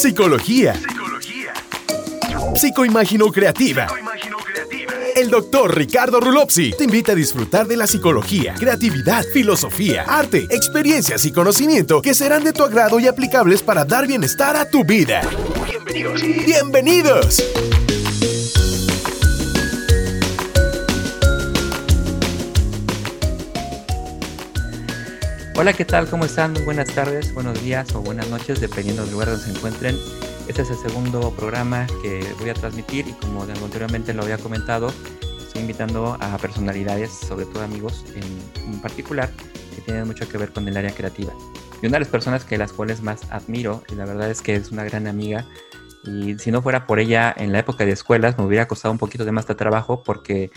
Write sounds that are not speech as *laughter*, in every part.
Psicología. Psicología. Psicoimagino creativa. El doctor Ricardo Rulopsi te invita a disfrutar de la psicología, creatividad, filosofía, arte, experiencias y conocimiento que serán de tu agrado y aplicables para dar bienestar a tu vida. Bienvenidos. Bienvenidos. Hola, ¿qué tal? ¿Cómo están? buenas tardes, buenos días o buenas noches, dependiendo del lugar donde se encuentren. Este es el segundo programa que voy a transmitir y como anteriormente lo había comentado, estoy invitando a personalidades, sobre todo amigos en, particular, que tienen mucho que ver con el área creativa. Y una de las personas que las cuales más admiro, y la verdad es que es una gran amiga, y si no fuera por ella en la época de escuelas, me hubiera costado un poquito de más de trabajo porque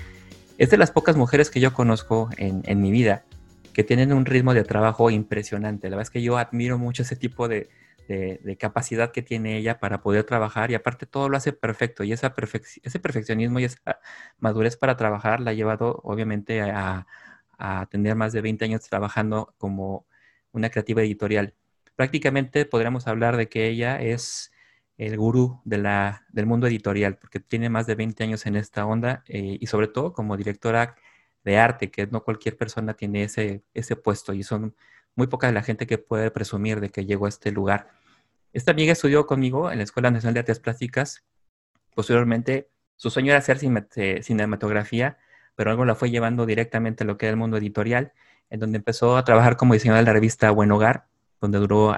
es de las pocas mujeres que yo conozco en, en mi vida que tienen un ritmo de trabajo impresionante. La verdad es que yo admiro mucho ese tipo de, capacidad que tiene ella para poder trabajar y aparte todo lo hace perfecto y esa ese perfeccionismo y esa madurez para trabajar la ha llevado obviamente a, tener más de 20 años trabajando como una creativa editorial. Prácticamente podríamos hablar de que ella es el gurú de del mundo editorial, porque tiene más de 20 años en esta onda eh, y sobre todo como directora de arte, que no cualquier persona tiene ese, ese puesto y son muy poca la gente que puede presumir de que llegó a este lugar. Esta amiga estudió conmigo en la Escuela Nacional de Artes Plásticas. Posteriormente, su sueño era hacer eh, cinematografía, pero algo la fue llevando directamente a lo que era el mundo editorial, en donde empezó a trabajar como diseñadora de la revista Buen Hogar, donde duró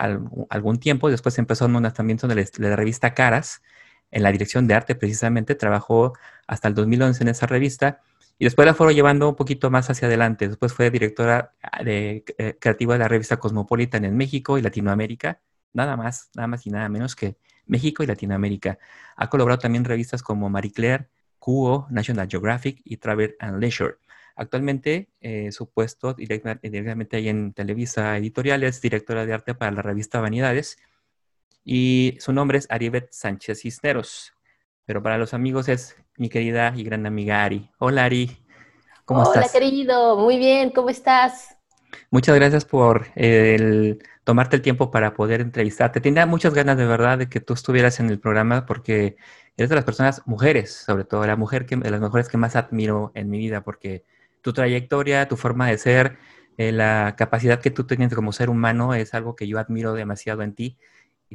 algún tiempo. Después empezó en un lanzamiento de la revista Caras, en la dirección de arte precisamente. Trabajó hasta el 2011 en esa revista y después la fueron llevando un poquito más hacia adelante. Después fue directora ah, eh, creativa de la revista Cosmopolitan en México y Latinoamérica. Nada más, nada más y nada menos que México y Latinoamérica. Ha colaborado también en revistas como Marie Claire, Cuo, National Geographic y Travel and Leisure. Actualmente eh, su puesto directamente ahí en Televisa Editorial es directora de arte para la revista Vanidades y su nombre es Aribet Sánchez Cisneros pero para los amigos es mi querida y gran amiga Ari. Hola Ari, ¿cómo estás? Hola querido, muy bien, ¿cómo estás? Muchas gracias por el, tomarte el tiempo para poder entrevistarte. Tenía muchas ganas de verdad de que tú estuvieras en el programa porque eres de las personas, mujeres, sobre todo, la mujer que, de las mujeres que más admiro en mi vida porque tu trayectoria, tu forma de ser, eh, la capacidad que tú tienes como ser humano es algo que yo admiro demasiado en ti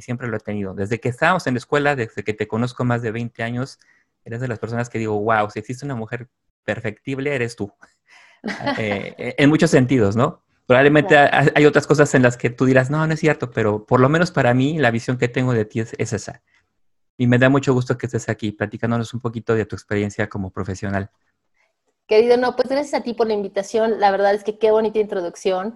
y siempre lo he tenido. Desde que estábamos en la escuela, desde que te conozco más de 20 años, eres de las personas que digo, wow, si existe una mujer perfectible, eres tú. *laughs* Eh, eh, en muchos sentidos, ¿no? Probablemente hay otras cosas en las que tú dirás, no, no es cierto, pero por lo menos para mí la visión que tengo de ti es, esa. Y me da mucho gusto que estés aquí platicándonos un poquito de tu experiencia como profesional. Querido, no, pues gracias a ti por la invitación. La verdad es que qué bonita introducción.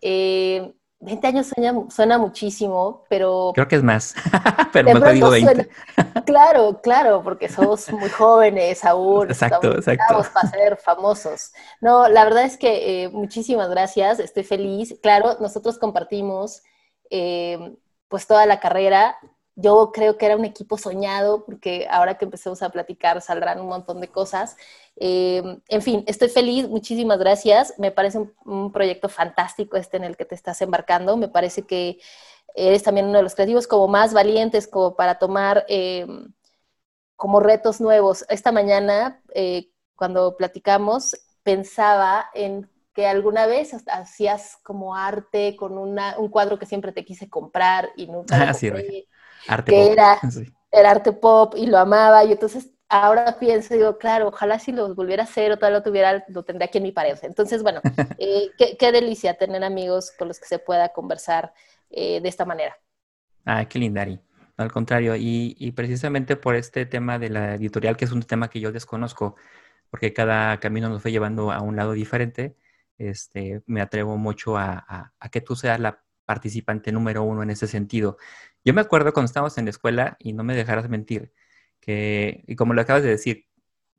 Eh, 20 años suena, muchísimo, pero... Creo que es más, *laughs* pero mejor digo 20. *laughs* claro, claro, porque somos muy jóvenes aún. Exacto, estamos, exacto. para ser famosos. No, la verdad es que eh, muchísimas gracias, estoy feliz. Claro, nosotros compartimos eh, pues toda la carrera yo creo que era un equipo soñado, porque ahora que empecemos a platicar saldrán un montón de cosas. Eh, en fin, estoy feliz, muchísimas gracias. Me parece un, proyecto fantástico este en el que te estás embarcando. Me parece que eres también uno de los creativos como más valientes como para tomar eh, como retos nuevos. Esta mañana, eh, cuando platicamos, pensaba en que alguna vez hacías como arte con un cuadro que siempre te quise comprar y nunca *laughs* ah, arte que Era, *laughs* el arte pop y lo amaba. Y entonces ahora pienso, digo, claro, ojalá si lo volviera a hacer o tal lo tuviera, lo tendría aquí en mi pared. Entonces, bueno, *laughs* eh, qué, delicia tener amigos con los que se pueda conversar eh, de esta manera. Ah, qué linda, Ari. Al contrario, y, y, precisamente por este tema de la editorial, que es un tema que yo desconozco, porque cada camino nos fue llevando a un lado diferente, este, me atrevo mucho a, a que tú seas la participante número uno en ese sentido. Yo me acuerdo cuando estábamos en la escuela, y no me dejarás mentir, que, y como lo acabas de decir,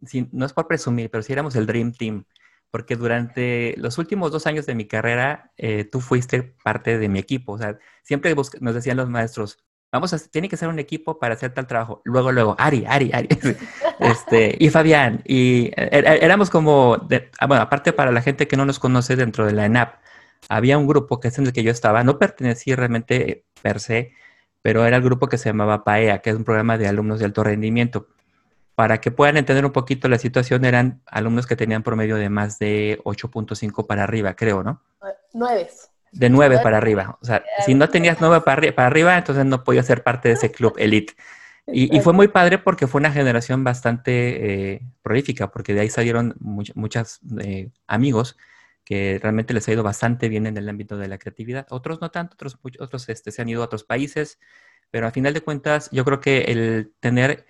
si, no es por presumir, pero si éramos el Dream Team, porque durante los últimos dos años de mi carrera, eh, tú fuiste parte de mi equipo. O sea, siempre nos decían los maestros, vamos a, tiene que ser un equipo para hacer tal trabajo. Luego, luego, Ari, Ari, Ari, *laughs* este, y Fabián, y e, e, éramos como, ah, bueno, aparte para la gente que no nos conoce dentro de la ENAP, había un grupo que es en el que yo estaba, no pertenecía realmente per se, pero era el grupo que se llamaba PAEA, que es un programa de alumnos de alto rendimiento. Para que puedan entender un poquito la situación, eran alumnos que tenían promedio de más de 8.5 para arriba, creo, ¿no? Nueve. De 9 para arriba. O sea, si no tenías 9 para, para arriba, entonces no podías ser parte de ese club elite. Y, fue muy padre porque fue una generación bastante eh, prolífica, porque de ahí salieron muchos eh, amigos que realmente les ha ido bastante bien en el ámbito de la creatividad. Otros no tanto, otros, otros este, se han ido a otros países, pero a final de cuentas yo creo que el tener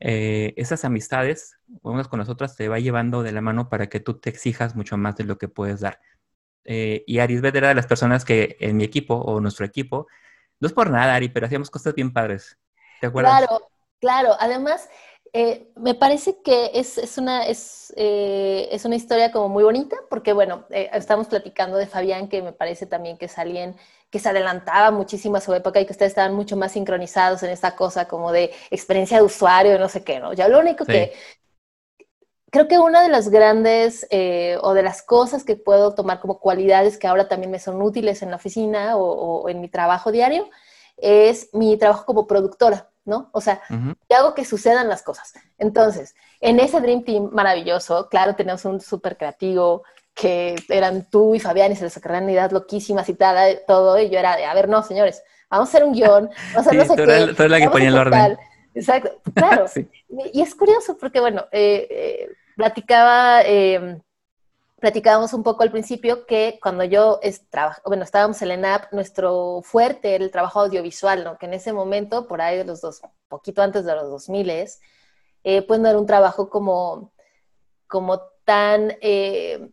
eh, esas amistades, unas con las otras, te va llevando de la mano para que tú te exijas mucho más de lo que puedes dar. y Arisbet era de las personas que en mi equipo o nuestro equipo, no es por nada, Ari, pero hacíamos cosas bien padres. Claro, claro. Además, eh, me parece que es, una, es, eh, es, una historia como muy bonita, porque bueno, eh, estamos platicando de Fabián, que me parece también que es alguien que se adelantaba muchísimo a su época y que ustedes estaban mucho más sincronizados en esta cosa como de experiencia de usuario, no sé qué, ¿no? Ya lo único que... Creo que una de las grandes o de las cosas que puedo tomar como cualidades que ahora también me son útiles en la oficina o en mi trabajo diario es mi trabajo como productora, ¿no? O sea, hago que sucedan las cosas. Entonces, en ese Dream Team maravilloso, claro, tenemos un súper creativo, que eran tú y Fabián y se les sacaron ideas loquísimas y tal, todo, y yo era de, a ver, no, señores, vamos a hacer un guion, *laughs* vamos a hacer no sé qué. Tú la que ponía el orden. Exacto, claro. *laughs* Y es curioso porque, bueno, eh, eh, platicaba eh, platicábamos un poco al principio que cuando yo bueno, estábamos en la ENAP, nuestro fuerte era el trabajo audiovisual, ¿no? Que en ese momento, por ahí de los dos, poquito antes de los 2000, eh, pues no era un trabajo como, como tan, eh,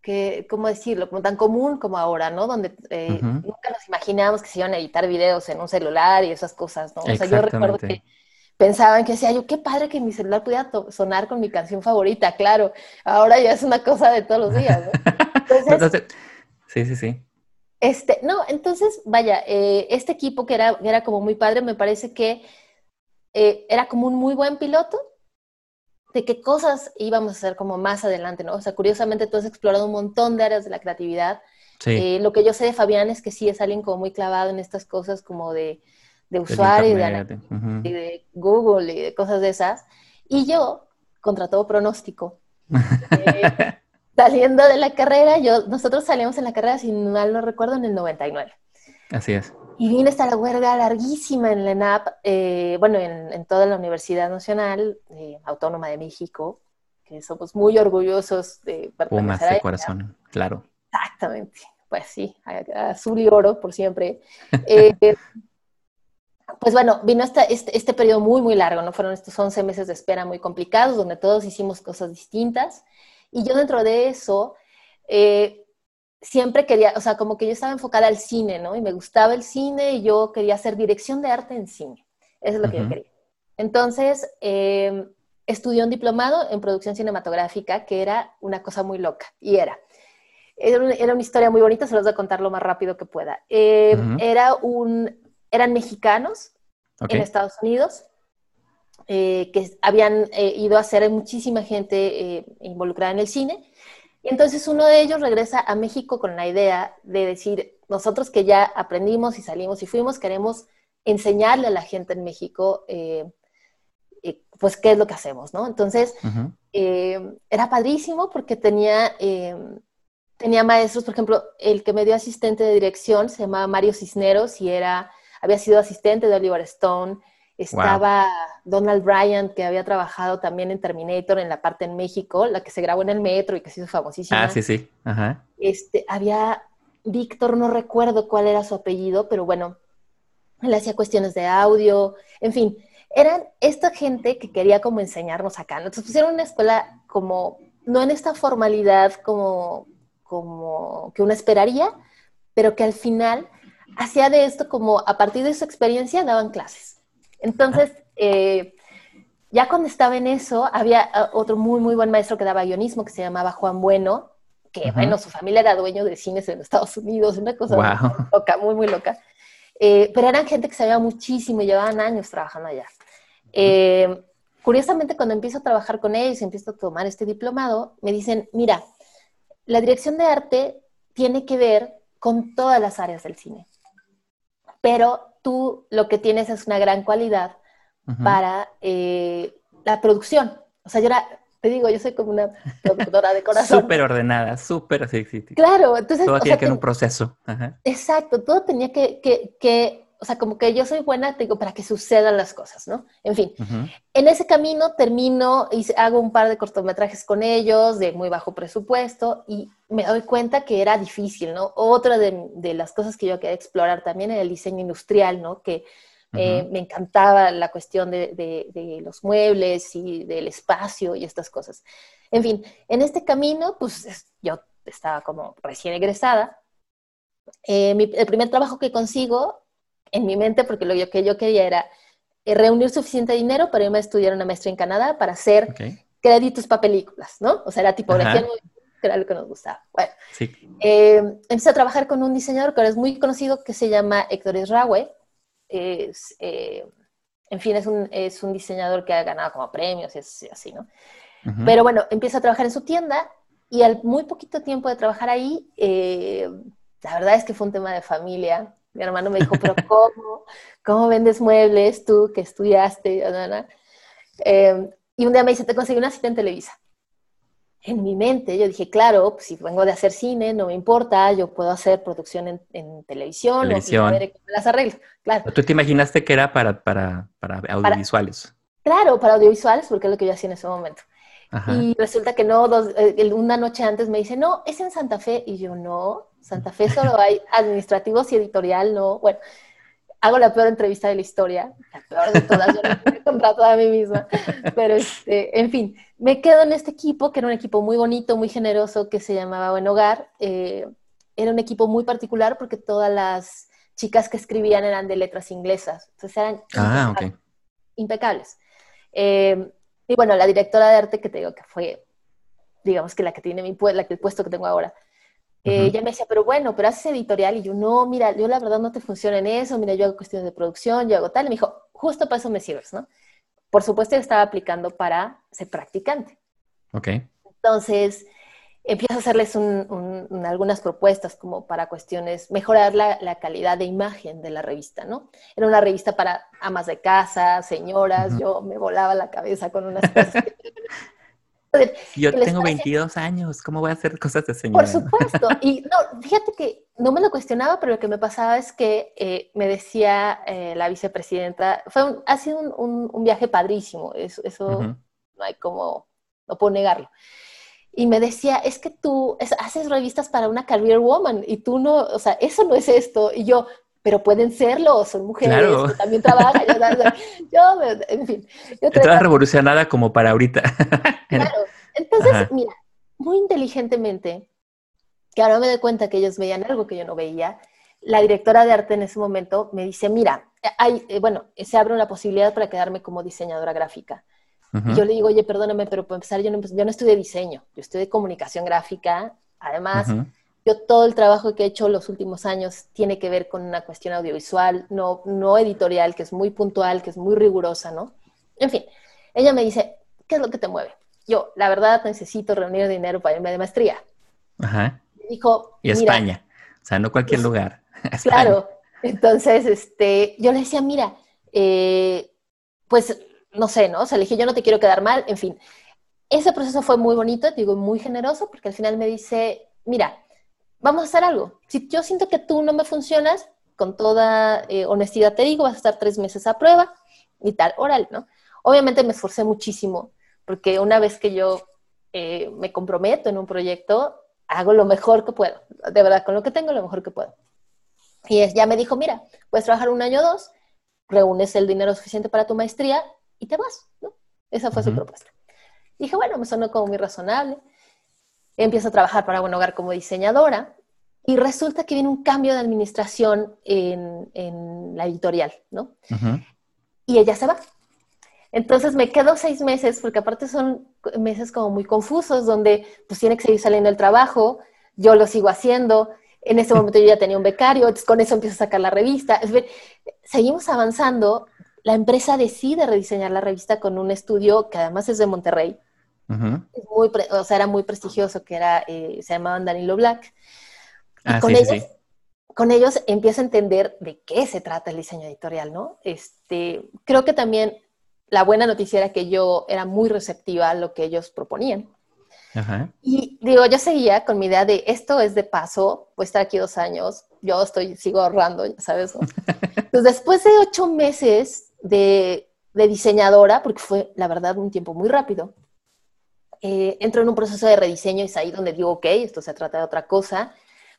que, ¿cómo decirlo? Como tan común como ahora, ¿no? Donde eh, nunca nos imaginábamos que se iban a editar videos en un celular y esas cosas, ¿no? O sea, yo recuerdo que pensaban que decía yo, qué padre que mi celular pudiera sonar con mi canción favorita, claro, ahora ya es una cosa de todos los días, ¿no? *laughs* Entonces, sí, sí, sí. Este, no, entonces, vaya, eh, este equipo que era, era como muy padre, me parece que eh, era como un muy buen piloto de qué cosas íbamos a hacer como más adelante, ¿no? O sea, curiosamente tú has explorado un montón de áreas de la creatividad. Sí. Eh, lo que yo sé de Fabián es que sí es alguien como muy clavado en estas cosas como de de usuario y de, Google y de cosas de esas. Y yo, contra todo pronóstico, *laughs* eh, saliendo de la carrera, yo, nosotros salimos en la carrera, si mal no recuerdo, en el 99. Así es. Y vine hasta la huelga larguísima en la ENAP, eh, bueno, en, toda la Universidad Nacional eh, Autónoma de México, que somos muy orgullosos de Pumas de corazón, claro. Exactamente, pues sí, azul y oro por siempre. *laughs* Eh, pues bueno, vino este, este, periodo muy, muy largo, ¿no? Fueron estos 11 meses de espera muy complicados, donde todos hicimos cosas distintas. Y yo dentro de eso, eh, siempre quería, o sea, como que yo estaba enfocada al cine, ¿no? Y me gustaba el cine y yo quería hacer dirección de arte en cine. Eso es lo que yo quería. Entonces, eh, estudié un diplomado en producción cinematográfica, que era una cosa muy loca. Y era, era una, historia muy bonita, se los voy a contar lo más rápido que pueda. Eh, era un eran mexicanos en Estados Unidos, eh, que habían eh, ido a hacer muchísima gente eh, involucrada en el cine. Y entonces uno de ellos regresa a México con la idea de decir, nosotros que ya aprendimos y salimos y fuimos, queremos enseñarle a la gente en México, pues, qué es lo que hacemos, ¿no? Entonces, era padrísimo porque tenía, tenía maestros, por ejemplo, el que me dio asistente de dirección se llamaba Mario Cisneros y era había sido asistente de Oliver Stone, estaba Donald Bryant, que había trabajado también en Terminator en la parte en México, la que se grabó en el metro y que se hizo famosísima. Ah, sí, sí. Ajá. Este, había Víctor, no recuerdo cuál era su apellido, pero bueno, él hacía cuestiones de audio, en fin, eran esta gente que quería como enseñarnos acá. Entonces pusieron una escuela como, no en esta formalidad como, como que uno esperaría, pero que al final hacía de esto como a partir de su experiencia daban clases. Entonces, eh, ya cuando estaba en eso, había ah, otro muy, muy buen maestro que daba guionismo que se llamaba Juan Bueno, que bueno, su familia era dueño de cines en Estados Unidos, una cosa muy loca, muy, muy loca. Eh, pero eran gente que sabía muchísimo y llevaban años trabajando allá. Eh, curiosamente, cuando empiezo a trabajar con ellos y empiezo a tomar este diplomado, me dicen, mira, la dirección de arte tiene que ver con todas las áreas del cine pero tú lo que tienes es una gran cualidad para eh, la producción. O sea, yo era, te digo, yo soy como una productora de corazón. súper ordenada, súper, sí, sí, Claro, entonces... Todo tiene que ser un proceso. Exacto, todo tenía que, que o sea, como que yo soy buena, digo, para que sucedan las cosas, ¿no? En fin, en ese camino termino y hago un par de cortometrajes con ellos de muy bajo presupuesto y me doy cuenta que era difícil, ¿no? Otra de, las cosas que yo quería explorar también era el diseño industrial, ¿no? Que eh, me encantaba la cuestión de, de, los muebles y del espacio y estas cosas. En fin, en este camino, pues yo estaba como recién egresada. Eh, el primer trabajo que consigo en mi mente, porque lo que yo quería era eh, reunir suficiente dinero para irme a estudiar una maestría en Canadá para hacer créditos para películas, ¿no? O sea, era tipografía, que era lo que nos gustaba. Bueno, sí. eh, empecé a trabajar con un diseñador que ahora es muy conocido que se llama Héctor Israue. Es, eh, en fin, es un, es un, diseñador que ha ganado como premios y así, ¿no? Pero bueno, empiezo a trabajar en su tienda y al muy poquito tiempo de trabajar ahí, eh, la verdad es que fue un tema de familia mi hermano me dijo, pero ¿cómo? ¿Cómo vendes muebles tú que estudiaste? Eh, y un día me dice, te conseguí una cita en Televisa. En mi mente yo dije, claro, pues, si vengo de hacer cine, no me importa, yo puedo hacer producción en, televisión, televisión. O las arreglo. Claro. ¿Tú te imaginaste que era para, para, para audiovisuales? claro, para audiovisuales, porque es lo que yo hacía en ese momento. Y resulta que no, eh, una noche antes me dice, no, es en Santa Fe. Y yo, no, Santa Fe solo hay administrativos y editorial, no. Bueno, hago la peor entrevista de la historia, la peor de todas, yo me he contratado a mí misma. Pero, este, en fin, me quedo en este equipo, que era un equipo muy bonito, muy generoso, que se llamaba Buen Hogar. Eh, era un equipo muy particular porque todas las chicas que escribían eran de letras inglesas. Entonces eran ah, impecables. Eh, y bueno, la directora de arte que te digo que fue, digamos que la que tiene mi la que el puesto que tengo ahora, eh, ella me decía, pero bueno, pero haces editorial. Y yo, no, mira, yo la verdad no te funciona en eso, mira, yo hago cuestiones de producción, yo hago tal. Y me dijo, justo para eso me sirves, ¿no? Por supuesto, yo estaba aplicando para ser practicante. Ok. Entonces, empiezo a hacerles algunas propuestas como para cuestiones, mejorar la, calidad de imagen de la revista, ¿no? Era una revista para amas de casa, señoras, yo me volaba la cabeza con unas cosas. *laughs* Yo tengo 22 años, ¿cómo voy a hacer cosas de señora? Por supuesto. Y no, fíjate que no me lo cuestionaba, pero lo que me pasaba es que eh, me decía eh, la vicepresidenta, fue ha sido un, viaje padrísimo, eso, eso no hay como, no puedo negarlo. Y me decía, es que tú haces revistas para una career woman y tú no, o sea, eso no es esto. Y yo, pero pueden serlo, son mujeres, también trabajan. *laughs* yo, en fin. Yo Estaba revolucionada como para ahorita. *laughs* claro. Entonces, mira, muy inteligentemente, que ahora me doy cuenta que ellos veían algo que yo no veía, la directora de arte en ese momento me dice, mira, hay, eh, bueno, se abre una posibilidad para quedarme como diseñadora gráfica. Y yo le digo, oye, perdóname, pero para empezar, yo no, yo no estudié diseño, yo estudié comunicación gráfica. Además, yo todo el trabajo que he hecho los últimos años tiene que ver con una cuestión audiovisual, no, no editorial, que es muy puntual, que es muy rigurosa, ¿no? En fin, ella me dice, ¿qué es lo que te mueve? Yo, la verdad, necesito reunir dinero para irme de maestría. Ajá. dijo, y España, o sea, no cualquier lugar. *laughs* Claro, entonces, este, yo le decía, mira, eh, pues, no sé, ¿no? O sea, le dije, yo no te quiero quedar mal, en fin. Ese proceso fue muy bonito, digo, muy generoso, porque al final me dice, mira, vamos a hacer algo. Si yo siento que tú no me funcionas, con toda eh, honestidad te digo, vas a estar tres meses a prueba y tal, oral, ¿no? Obviamente me esforcé muchísimo, porque una vez que yo eh, me comprometo en un proyecto, hago lo mejor que puedo, de verdad, con lo que tengo, lo mejor que puedo. Y es, ya me dijo, mira, puedes trabajar un año o dos, reúnes el dinero suficiente para tu maestría y te vas, ¿no? Esa fue su propuesta. dije, bueno, me sonó como muy razonable empiezo a trabajar para Buen Hogar como diseñadora y resulta que viene un cambio de administración en, en la editorial, ¿no? Y ella se va. Entonces me quedo seis meses, porque aparte son meses como muy confusos, donde pues tiene que seguir saliendo el trabajo, yo lo sigo haciendo, en ese momento yo ya tenía un becario, con eso empiezo a sacar la revista. Seguimos avanzando, la empresa decide rediseñar la revista con un estudio que además es de Monterrey, muy o sea, era muy prestigioso, que era, eh, se llamaban Danilo Black. Y ah, con ellos con ellos empiezo a entender de qué se trata el diseño editorial, ¿no? Este, creo que también la buena noticia era que yo era muy receptiva a lo que ellos proponían. Y digo, yo seguía con mi idea de esto es de paso, voy a estar aquí dos años, yo estoy, sigo ahorrando, ¿sabes? *laughs* Entonces, después de ocho meses de, de, diseñadora, porque fue, la verdad, un tiempo muy rápido, eh, entro en un proceso de rediseño y es ahí donde digo, ok, esto se trata de otra cosa.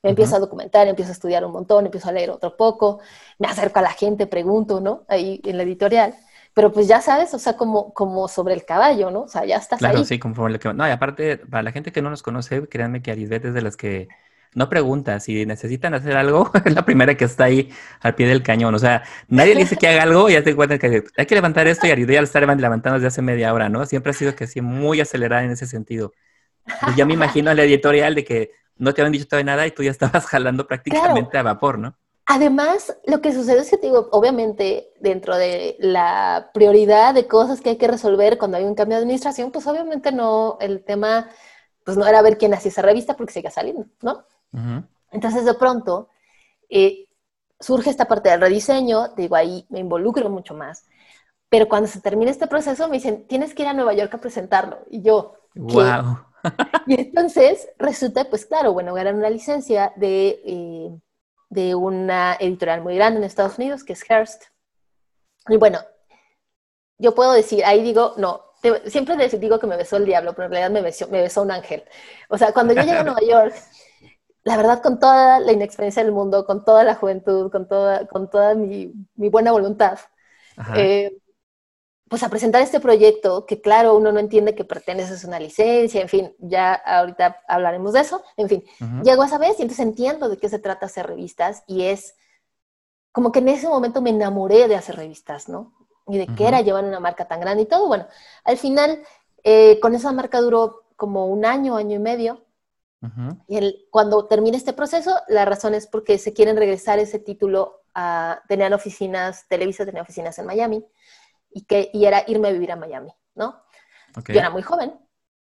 Me empiezo a documentar, empiezo a estudiar un montón, empiezo a leer otro poco, me acerco a la gente, pregunto, ¿no? Ahí en la editorial pero pues ya sabes, o sea, como, como sobre el caballo, ¿no? O sea, ya estás claro, ahí. sí, conforme lo que... No, y aparte, para la gente que no nos conoce, créanme que Arisbet es de las que no pregunta. Si necesitan hacer algo, *laughs* es la primera que está ahí al pie del cañón. O sea, nadie le dice que haga algo y ya te cuenta que hay que levantar esto y Arisbet ya lo está levantando desde hace media hora, ¿no? Siempre ha sido que sí, muy acelerada en ese sentido. Pues ya me imagino en la editorial de que no te habían dicho todavía nada y tú ya estabas *laughs* jalando prácticamente a vapor, ¿no? Además, lo que sucede es que, digo, obviamente, dentro de la prioridad de cosas que hay que resolver cuando hay un cambio de administración, pues obviamente no, el tema, pues no era ver quién hacía esa revista porque sigue saliendo, ¿no? Entonces, de pronto, eh, surge esta parte del rediseño, digo, ahí me involucro mucho más. Pero cuando se termina este proceso, me dicen, tienes que ir a Nueva York a presentarlo. Y yo, ¡Wow! y entonces resulta, pues claro, bueno, ganan una licencia de... Eh, de una editorial muy grande en Estados Unidos, que es Hearst. Y bueno, yo puedo decir, ahí digo, no, siempre digo que me besó el diablo, pero en realidad me besó, me besó un ángel. O sea, cuando yo llegué a Nueva *laughs* York, la verdad, con toda la inexperiencia del mundo, con toda la juventud, con toda, con toda mi, mi buena voluntad, eh, pues a presentar este proyecto, que claro, uno no entiende que perteneces a una licencia, en fin, ya ahorita hablaremos de eso, en fin, llego a esa vez y entonces entiendo de qué se trata hacer revistas y es como que en ese momento me enamoré de hacer revistas, ¿no? Y de qué era llevar una marca tan grande y todo. Bueno, al final, eh, con esa marca duró como un año, año y medio. Y el, cuando termine este proceso, la razón es porque se quieren regresar ese título a, tenían oficinas, Televisa tenía oficinas en Miami y, que, y era irme a vivir a Miami, ¿no? Yo era muy joven.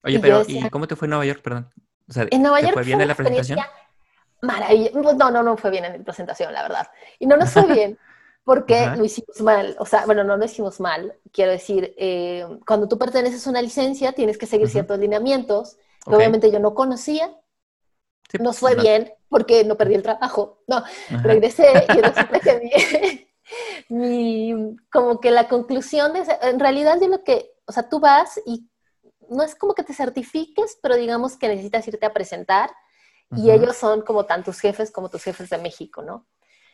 Oye, pero ¿y cómo te fue en Nueva York, perdón? O sea, en Nueva ¿te York fue bien en la presentación? Maravilloso. Pues, no, no, no fue bien en la presentación, la verdad. Y no nos fue *laughs* bien porque lo hicimos mal. O sea, bueno, no lo hicimos mal. Quiero decir, eh, cuando tú perteneces a una licencia, tienes que seguir ciertos lineamientos obviamente yo no conocía. nos fue bien porque no perdí el trabajo. No, regresé y *laughs* resulta que *laughs* mi, como que la conclusión de, en realidad de lo que, o sea, tú vas y no es como que te certifiques, pero digamos que necesitas irte a presentar y ellos son como tantos jefes como tus jefes de México, ¿no?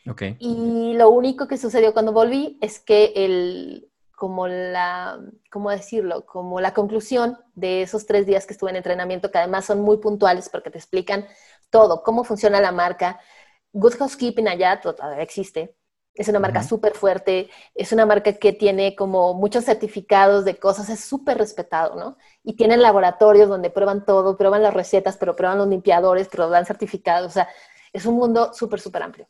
Okay. Y lo único que sucedió cuando volví es que el, como la, ¿cómo decirlo? Como la conclusión de esos tres días que estuve en entrenamiento, que además son muy puntuales porque te explican todo, cómo funciona la marca. Good Housekeeping allá todavía existe, es una marca súper fuerte, es una marca que tiene como muchos certificados de cosas, es súper respetado, ¿no? Y tienen laboratorios donde prueban todo, prueban las recetas, pero prueban los limpiadores, pero dan certificados, o sea, es un mundo súper, súper amplio.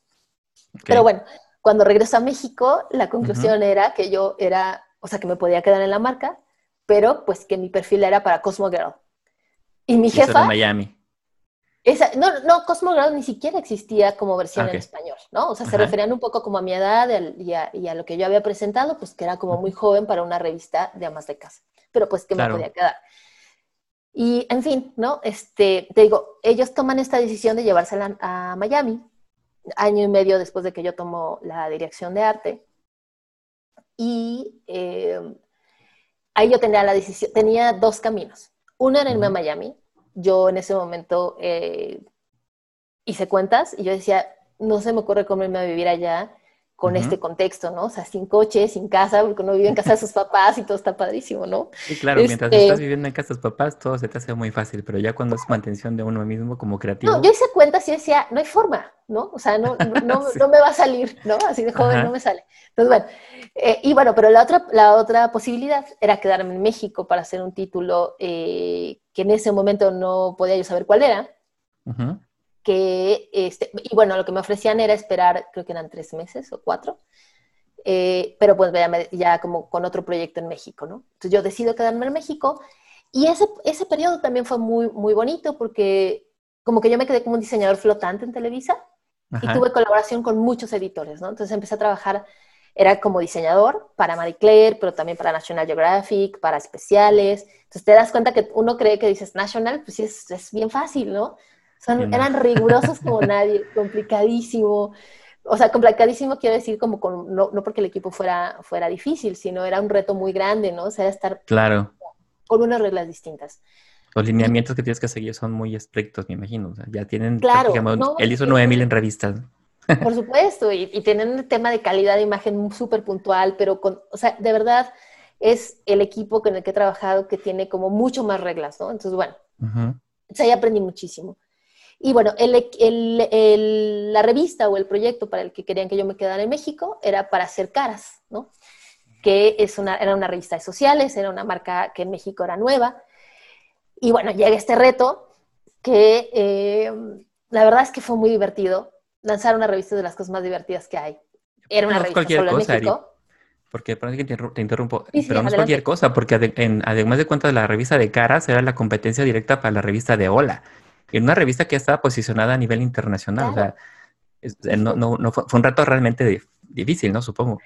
Pero bueno, cuando regreso a México, la conclusión era que yo era, o sea, que me podía quedar en la marca, pero pues que mi perfil era para Cosmo Girl. Y mi jefa... Miami no, no, Cosmo ni siquiera existía como versión en español, ¿no? O sea, se referían un poco como a mi edad y a, lo que yo había presentado, pues que era como muy joven para una revista de amas de casa, pero pues que me podía quedar. Y, en fin, ¿no? Este, te digo, ellos toman esta decisión de llevársela a Miami, año y medio después de que yo tomo la dirección de arte. Y eh, ahí yo tenía la decisión, tenía dos caminos. Uno era irme a Miami, yo en ese momento eh, hice cuentas y yo decía, no se me ocurre cómo irme a vivir allá con este contexto, ¿no? O sea, sin coche, sin casa, porque uno vive en casa de sus papás y todo está padrísimo, ¿no? Sí, claro, mientras este estás viviendo en casa de tus papás, todo se te hace muy fácil, pero ya cuando es mantención de uno mismo como creativo. No, yo hice cuentas y decía, no hay forma, ¿no? O sea, no, no, no *laughs* me va a salir, ¿no? Así de joven no me sale. Entonces, bueno, eh, y bueno, pero la otra, la otra posibilidad era quedarme en México para hacer un título eh, que en ese momento no podía yo saber cuál era. Que, este, y bueno, lo que me ofrecían era esperar, creo que eran tres meses o cuatro, eh, pero pues ya, ya, como con otro proyecto en México, ¿no? Entonces yo decido quedarme en México y ese, ese periodo también fue muy, muy bonito porque como que yo me quedé como un diseñador flotante en Televisa y tuve colaboración con muchos editores, ¿no? Entonces empecé a trabajar, era como diseñador para Marie Claire, pero también para National Geographic, para especiales. Entonces te das cuenta que uno cree que dices National, pues sí, es, es bien fácil, ¿no? Son, eran rigurosos como *laughs* nadie, complicadísimo. O sea, complicadísimo quiero decir como con, no, no, porque el equipo fuera, fuera difícil, sino era un reto muy grande, ¿no? O sea, estar claro. con unas reglas distintas. Los lineamientos que tienes que seguir son muy estrictos, me imagino. O sea, ya tienen, claro, él hizo 9000 en revistas. Por supuesto, y, y, tienen un tema de calidad de imagen súper puntual, pero con, o sea, de verdad es el equipo con el que he trabajado que tiene como mucho más reglas, ¿no? Entonces, bueno, o sea, ahí aprendí muchísimo. Y bueno, el, el, la revista o el proyecto para el que querían que yo me quedara en México era para hacer caras, ¿no? Que es una, era una revista de sociales, era una marca que en México era nueva. Y bueno, llega este reto que eh, la verdad es que fue muy divertido. Lanzar una revista de las cosas más divertidas que hay. Era una revista solo cosa, en México. porque parece que te interrumpo, pero no es cualquier cosa, porque además de cuentas la revista de caras era la competencia directa para la revista de Hola en una revista que estaba posicionada a nivel internacional. O sea, eh, no, no, no fue, un reto realmente difícil, ¿no? Supongo.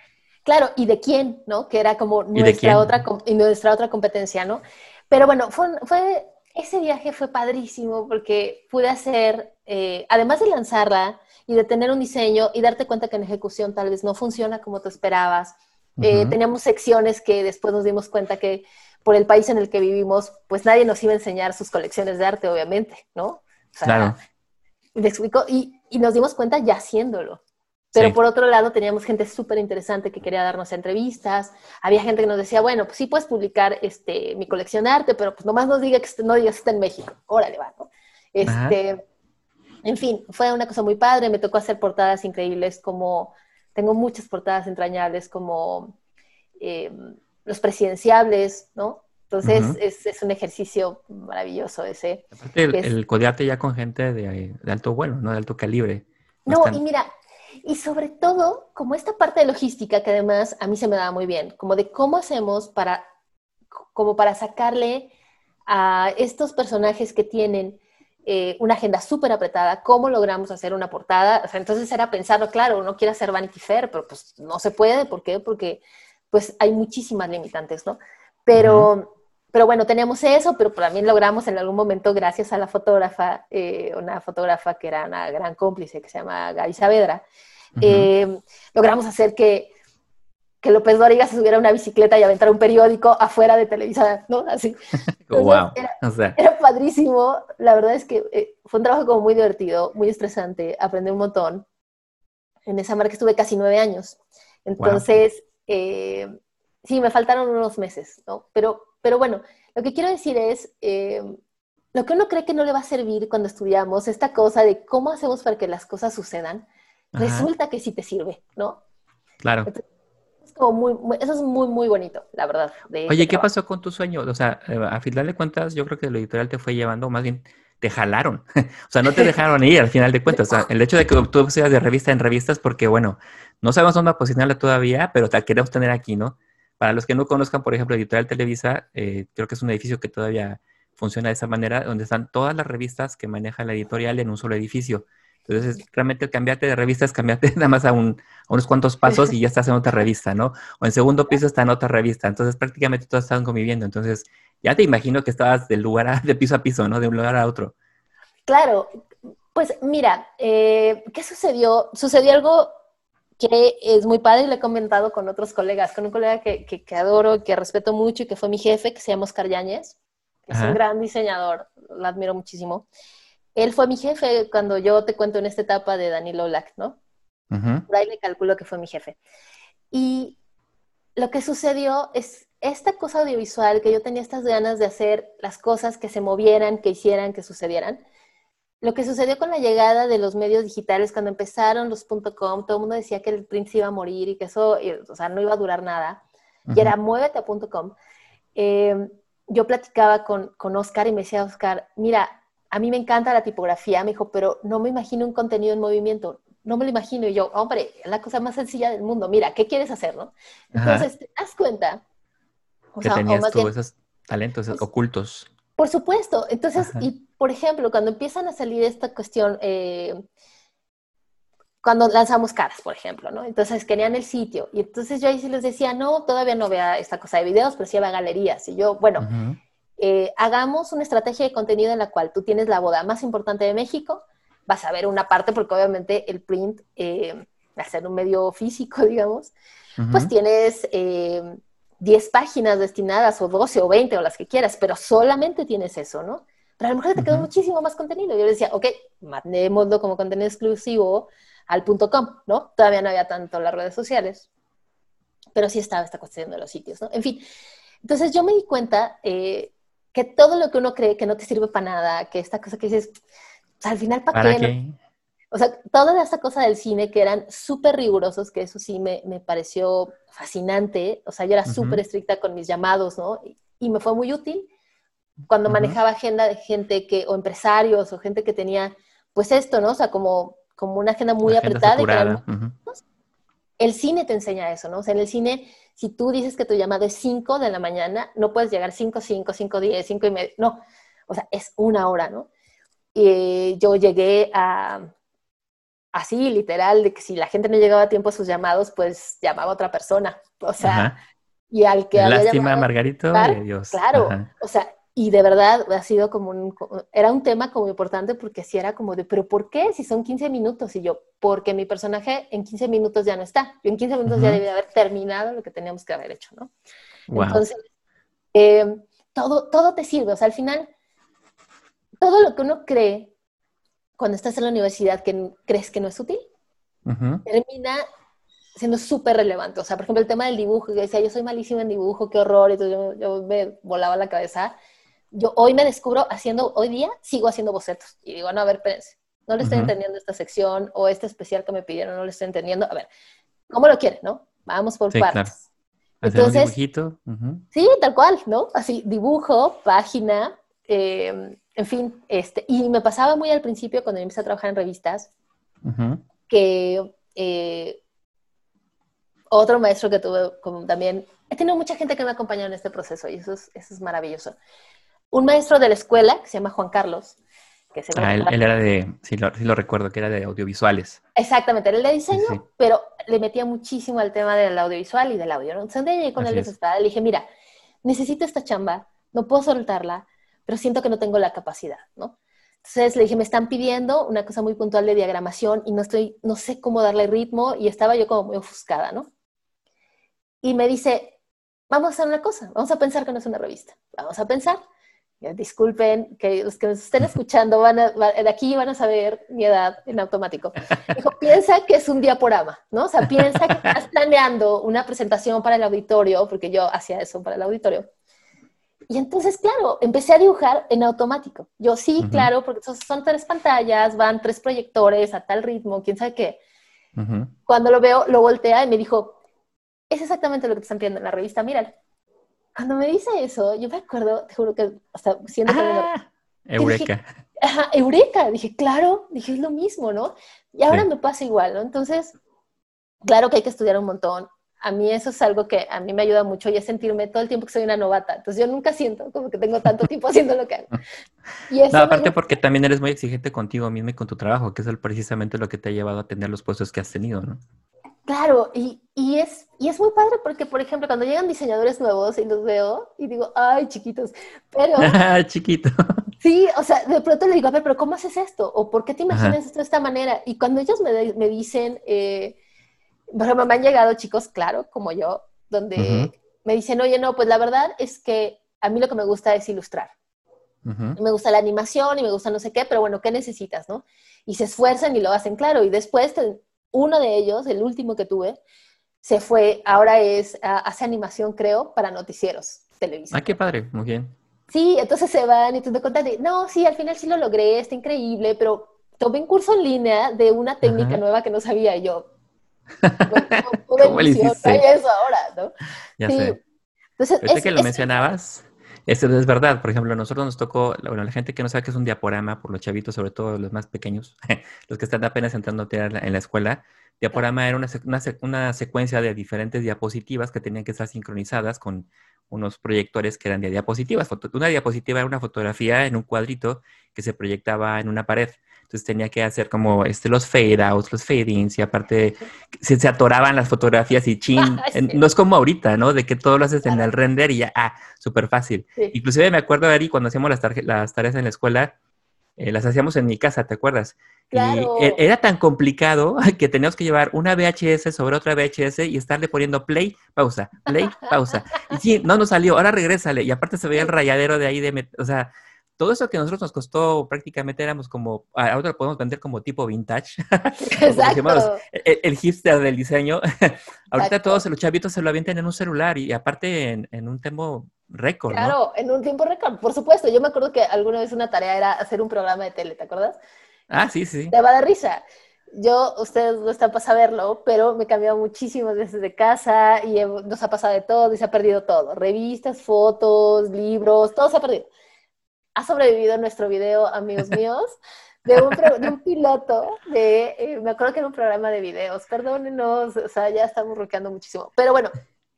Claro, ¿y de quién, no? Que era como nuestra otra, nuestra otra competencia, ¿no? Pero bueno, fue, fue, ese viaje fue padrísimo porque pude hacer, eh, además de lanzarla y de tener un diseño y darte cuenta que en ejecución tal vez no funciona como tú esperabas, eh, teníamos secciones que después nos dimos cuenta que por el país en el que vivimos, pues nadie nos iba a enseñar sus colecciones de arte, obviamente, ¿no? claro. y, y, nos dimos cuenta ya haciéndolo. Pero por otro lado, teníamos gente súper interesante que quería darnos entrevistas. Había gente que nos decía, bueno, pues sí puedes publicar este, mi colección de arte, pero pues nomás nos diga que no digas que está en México. Órale, va, ¿no? Este, en fin, fue una cosa muy padre. Me tocó hacer portadas increíbles como, tengo muchas portadas entrañables como eh, los presidenciables, ¿no? Entonces es, un ejercicio maravilloso ese. Aparte el, codearte ya con gente de, alto vuelo, ¿no? De alto calibre. No, y mira, y sobre todo, como esta parte de logística que además a mí se me daba muy bien, como de cómo hacemos para, como para sacarle a estos personajes que tienen eh, una agenda súper apretada, cómo logramos hacer una portada. O sea, entonces era pensarlo, claro, uno quiere hacer Vanity Fair, pero pues no se puede, ¿por qué? Porque pues hay muchísimas limitantes, ¿no? Pero, pero bueno, tenemos eso, pero también logramos en algún momento, gracias a la fotógrafa, eh, una fotógrafa que era una gran cómplice, que se llama Gaby Saavedra, eh, logramos hacer que, que López Dóriga se subiera a una bicicleta y aventara un periódico afuera de Televisa, ¿no? Así. *laughs* wow. era, padrísimo. La verdad es que eh, fue un trabajo como muy divertido, muy estresante, aprendí un montón. En esa marca estuve casi nueve años. Entonces, eh, sí, me faltaron unos meses, ¿no? Pero, pero bueno, lo que quiero decir es, eh, lo que uno cree que no le va a servir cuando estudiamos, esta cosa de cómo hacemos para que las cosas sucedan, resulta que sí te sirve, ¿no? Claro. es como muy, eso es muy, muy bonito, la verdad. Oye, ¿qué pasó con tu sueño? O sea, eh, a final de cuentas, yo creo que el editorial te fue llevando, más bien, te jalaron. *laughs* o sea, no te dejaron ir al final de cuentas. El hecho de que tú seas de revista en revistas, porque bueno, no sabemos dónde posicionarla todavía, pero te queremos tener aquí, ¿no? Para los que no conozcan, por ejemplo, Editorial Televisa, eh, creo que es un edificio que todavía funciona de esa manera, donde están todas las revistas que maneja la editorial en un solo edificio. Entonces, realmente cambiarte de revista es cambiarte *laughs* nada más a, un, a, unos cuantos pasos y ya estás en otra revista, ¿no? O en segundo piso está otra revista. Entonces, prácticamente todos están conviviendo. Entonces, ya te imagino que estabas del lugar a, *laughs* de piso a piso, ¿no? De un lugar a otro. Claro. Pues mira, eh, ¿qué sucedió? Sucedió algo que es muy padre y lo he comentado con otros colegas, con un colega que, que, adoro, que respeto mucho y que fue mi jefe, que se llama Oscar Yáñez, que es un gran diseñador, lo admiro muchísimo. Él fue mi jefe cuando yo te cuento en esta etapa de Danilo Lack, ¿no? Por ahí le calculo que fue mi jefe. Y lo que sucedió es esta cosa audiovisual, que yo tenía estas ganas de hacer las cosas que se movieran, que hicieran, que sucedieran, lo que sucedió con la llegada de los medios digitales, cuando empezaron los .com, todo el mundo decía que el print iba a morir y que eso, o sea, no iba a durar nada. Y era muévete a .com. Eh, yo platicaba con, con Oscar y me decía, Oscar, mira, a mí me encanta la tipografía, me dijo, pero no me imagino un contenido en movimiento. No me lo imagino. Y yo, hombre, es la cosa más sencilla del mundo. Mira, ¿qué quieres hacer, no? Entonces, ¿te das cuenta? Que tenías tú esos talentos pues ocultos. Por supuesto. Entonces, y por ejemplo, cuando empiezan a salir esta cuestión, eh, cuando lanzamos caras, por ejemplo, ¿no? Entonces querían el sitio. Y entonces yo ahí sí les decía, no, todavía no vea esta cosa de videos, pero sí va a galerías. Y yo, bueno, eh, hagamos una estrategia de contenido en la cual tú tienes la boda más importante de México, vas a ver una parte, porque obviamente el print, eh, al ser un medio físico, *laughs* digamos, pues tienes eh, 10 páginas destinadas, o 12 o 20, o las que quieras, pero solamente tienes eso, ¿no? Pero a lo mejor te quedó muchísimo más contenido. Yo le decía, ok, mandémoslo como contenido exclusivo al punto .com, ¿no? Todavía no había tanto las redes sociales, pero sí estaba esta cuestión de los sitios, ¿no? En fin, entonces yo me di cuenta eh, que todo lo que uno cree que no te sirve para nada, que esta cosa que dices, al final, ¿para, qué? O sea, toda esta cosa del cine que eran súper rigurosos, que eso sí me, me, pareció fascinante. O sea, yo era súper estricta con mis llamados, ¿no? Y, me fue muy útil cuando manejaba agenda de gente que, o empresarios, o gente que tenía, pues esto, ¿no? O sea, como, como una agenda muy apretada. El cine te enseña eso, ¿no? O sea, en el cine, si tú dices que tu llamada es 5 de la mañana, no puedes llegar 5, 5, 5, 10, 5 y medio. No, o sea, es una hora, ¿no? Y yo llegué a, así, literal, de que si la gente no llegaba a tiempo a sus llamados, pues llamaba a otra persona. O sea, y al que... Lástima, Margarito, claro, Dios. Claro, o sea, y de verdad ha sido como un, era un tema como importante porque si era como de, pero ¿por qué? Si son 15 minutos. Y yo, porque mi personaje en 15 minutos ya no está. Yo en 15 minutos ya debía haber terminado lo que teníamos que haber hecho, ¿no? Entonces, eh, todo, todo te sirve. O sea, al final, todo lo que uno cree cuando estás en la universidad que crees que no es útil, termina siendo súper relevante. O sea, por ejemplo, el tema del dibujo, que decía, yo soy malísima en dibujo, qué horror, y yo, yo me volaba la cabeza. Yo hoy me descubro haciendo, hoy día sigo haciendo bocetos. Y digo, no, a ver, espérense, no le estoy entendiendo esta sección o este especial que me pidieron, no le estoy entendiendo. A ver, ¿cómo lo quiere, no? Vamos por partes. Entonces, un dibujito. Sí, tal cual, ¿no? Así, dibujo, página, eh, en fin, este, y me pasaba muy al principio cuando empecé a trabajar en revistas, que eh, otro maestro que tuve como también, he tenido mucha gente que me ha acompañado en este proceso y eso es, eso es maravilloso. Un maestro de la escuela que se llama Juan Carlos. Que se ah, él, era de, sí lo, lo, recuerdo, que era de audiovisuales. Exactamente, era el de diseño, pero le metía muchísimo al tema del audiovisual y del audio. ¿no? Entonces, llegué con él desesperada, le dije, mira, necesito esta chamba, no puedo soltarla, pero siento que no tengo la capacidad, ¿no? Entonces le dije, me están pidiendo una cosa muy puntual de diagramación y no estoy, no sé cómo darle ritmo y estaba yo como muy ofuscada, ¿no? Y me dice, vamos a hacer una cosa, vamos a pensar que no es una revista, vamos a pensar. disculpen, que los que nos estén escuchando van de aquí van a saber mi edad en automático. Dijo, piensa que es un diaporama, ¿no? O sea, piensa que estás planeando una presentación para el auditorio, porque yo hacía eso para el auditorio y entonces, claro, empecé a dibujar en automático. Yo sí, claro, porque son tres pantallas, van tres proyectores a tal ritmo, quién sabe qué. Cuando lo veo, lo voltea y me dijo, es exactamente lo que te están pidiendo en la revista, míralo. Cuando me dice eso, yo me acuerdo, te juro que hasta siendo ah, Eureka. ajá, Eureka. Dije, claro, dije, es lo mismo, ¿no? Y ahora me pasa igual, ¿no? Entonces, claro que hay que estudiar un montón, a mí eso es algo que a mí me ayuda mucho y es sentirme todo el tiempo que soy una novata. Entonces yo nunca siento como que tengo tanto tiempo *laughs* haciendo lo que hago. Y eso aparte porque también eres muy exigente contigo mismo y con tu trabajo, que es precisamente lo que te ha llevado a tener los puestos que has tenido, ¿no? Claro, y, y, es, y es muy padre porque, por ejemplo, cuando llegan diseñadores nuevos y los veo y digo, ay, chiquitos, pero... *laughs* Chiquito. Sí, o sea, de pronto le digo, a ver, pero ¿cómo haces esto? ¿O por qué te imaginas esto de esta manera? Y cuando ellos me, me dicen... Eh, por ejemplo, me han llegado chicos, claro, como yo, donde me dicen, oye, no, pues la verdad es que a mí lo que me gusta es ilustrar. Me gusta la animación y me gusta no sé qué, pero bueno, ¿qué necesitas, no? Y se esfuerzan y lo hacen claro. Y después, uno de ellos, el último que tuve, se fue, ahora es, hace animación, creo, para noticieros televisión. Ah, qué padre, muy bien. Sí, entonces se van y tú te contas, no, sí, al final sí lo logré, está increíble, pero tomé un curso en línea de una técnica nueva que no sabía yo. *laughs* ¿Cómo le hiciste? eso ahora, ¿no? Ya sé. Entonces, que lo mencionabas, eso es verdad. Por ejemplo, a nosotros nos tocó, bueno, la gente que no sabe qué es un diaporama, por los chavitos, sobre todo los más pequeños, *laughs* los que están apenas entrando en la escuela, diaporama era una, una, secuencia de diferentes diapositivas que tenían que estar sincronizadas con unos proyectores que eran de diapositivas. Una diapositiva era una fotografía en un cuadrito que se proyectaba en una pared. Entonces tenía que hacer como este, los fade outs, los fade ins y aparte se, se atoraban las fotografías y *laughs* chin. No es como ahorita, ¿no? De que todo lo haces en el render y ya, ah, súper fácil. Inclusive me acuerdo, Ari, cuando hacíamos las, las tareas en la escuela, eh, las hacíamos en mi casa, ¿te acuerdas? Y e, era tan complicado *laughs* que teníamos que llevar una VHS sobre otra VHS y estarle poniendo play, pausa, play, pausa. Y sí, no nos salió, ahora regrésale. Y aparte se veía el rayadero de ahí de, o sea, todo eso que a nosotros nos costó prácticamente éramos como, ahora lo podemos vender como tipo vintage. *laughs* Exacto. el, hipster del diseño. *laughs* Ahorita todos los chavitos se lo avientan en un celular y, aparte en, en, un tiempo récord. Claro, en un tiempo récord, por supuesto. Yo me acuerdo que alguna vez una tarea era hacer un programa de tele, ¿te acuerdas? Ah, sí, sí. Te va a dar risa. Yo, ustedes no están para saberlo, pero me he cambiado muchísimas veces de casa y nos ha pasado de todo y se ha perdido todo. Revistas, fotos, libros, todo se ha perdido ha sobrevivido nuestro video, amigos *laughs* míos, de un, piloto de, eh, me acuerdo que era un programa de videos, perdónenos, o sea, ya estamos roqueando muchísimo, pero bueno,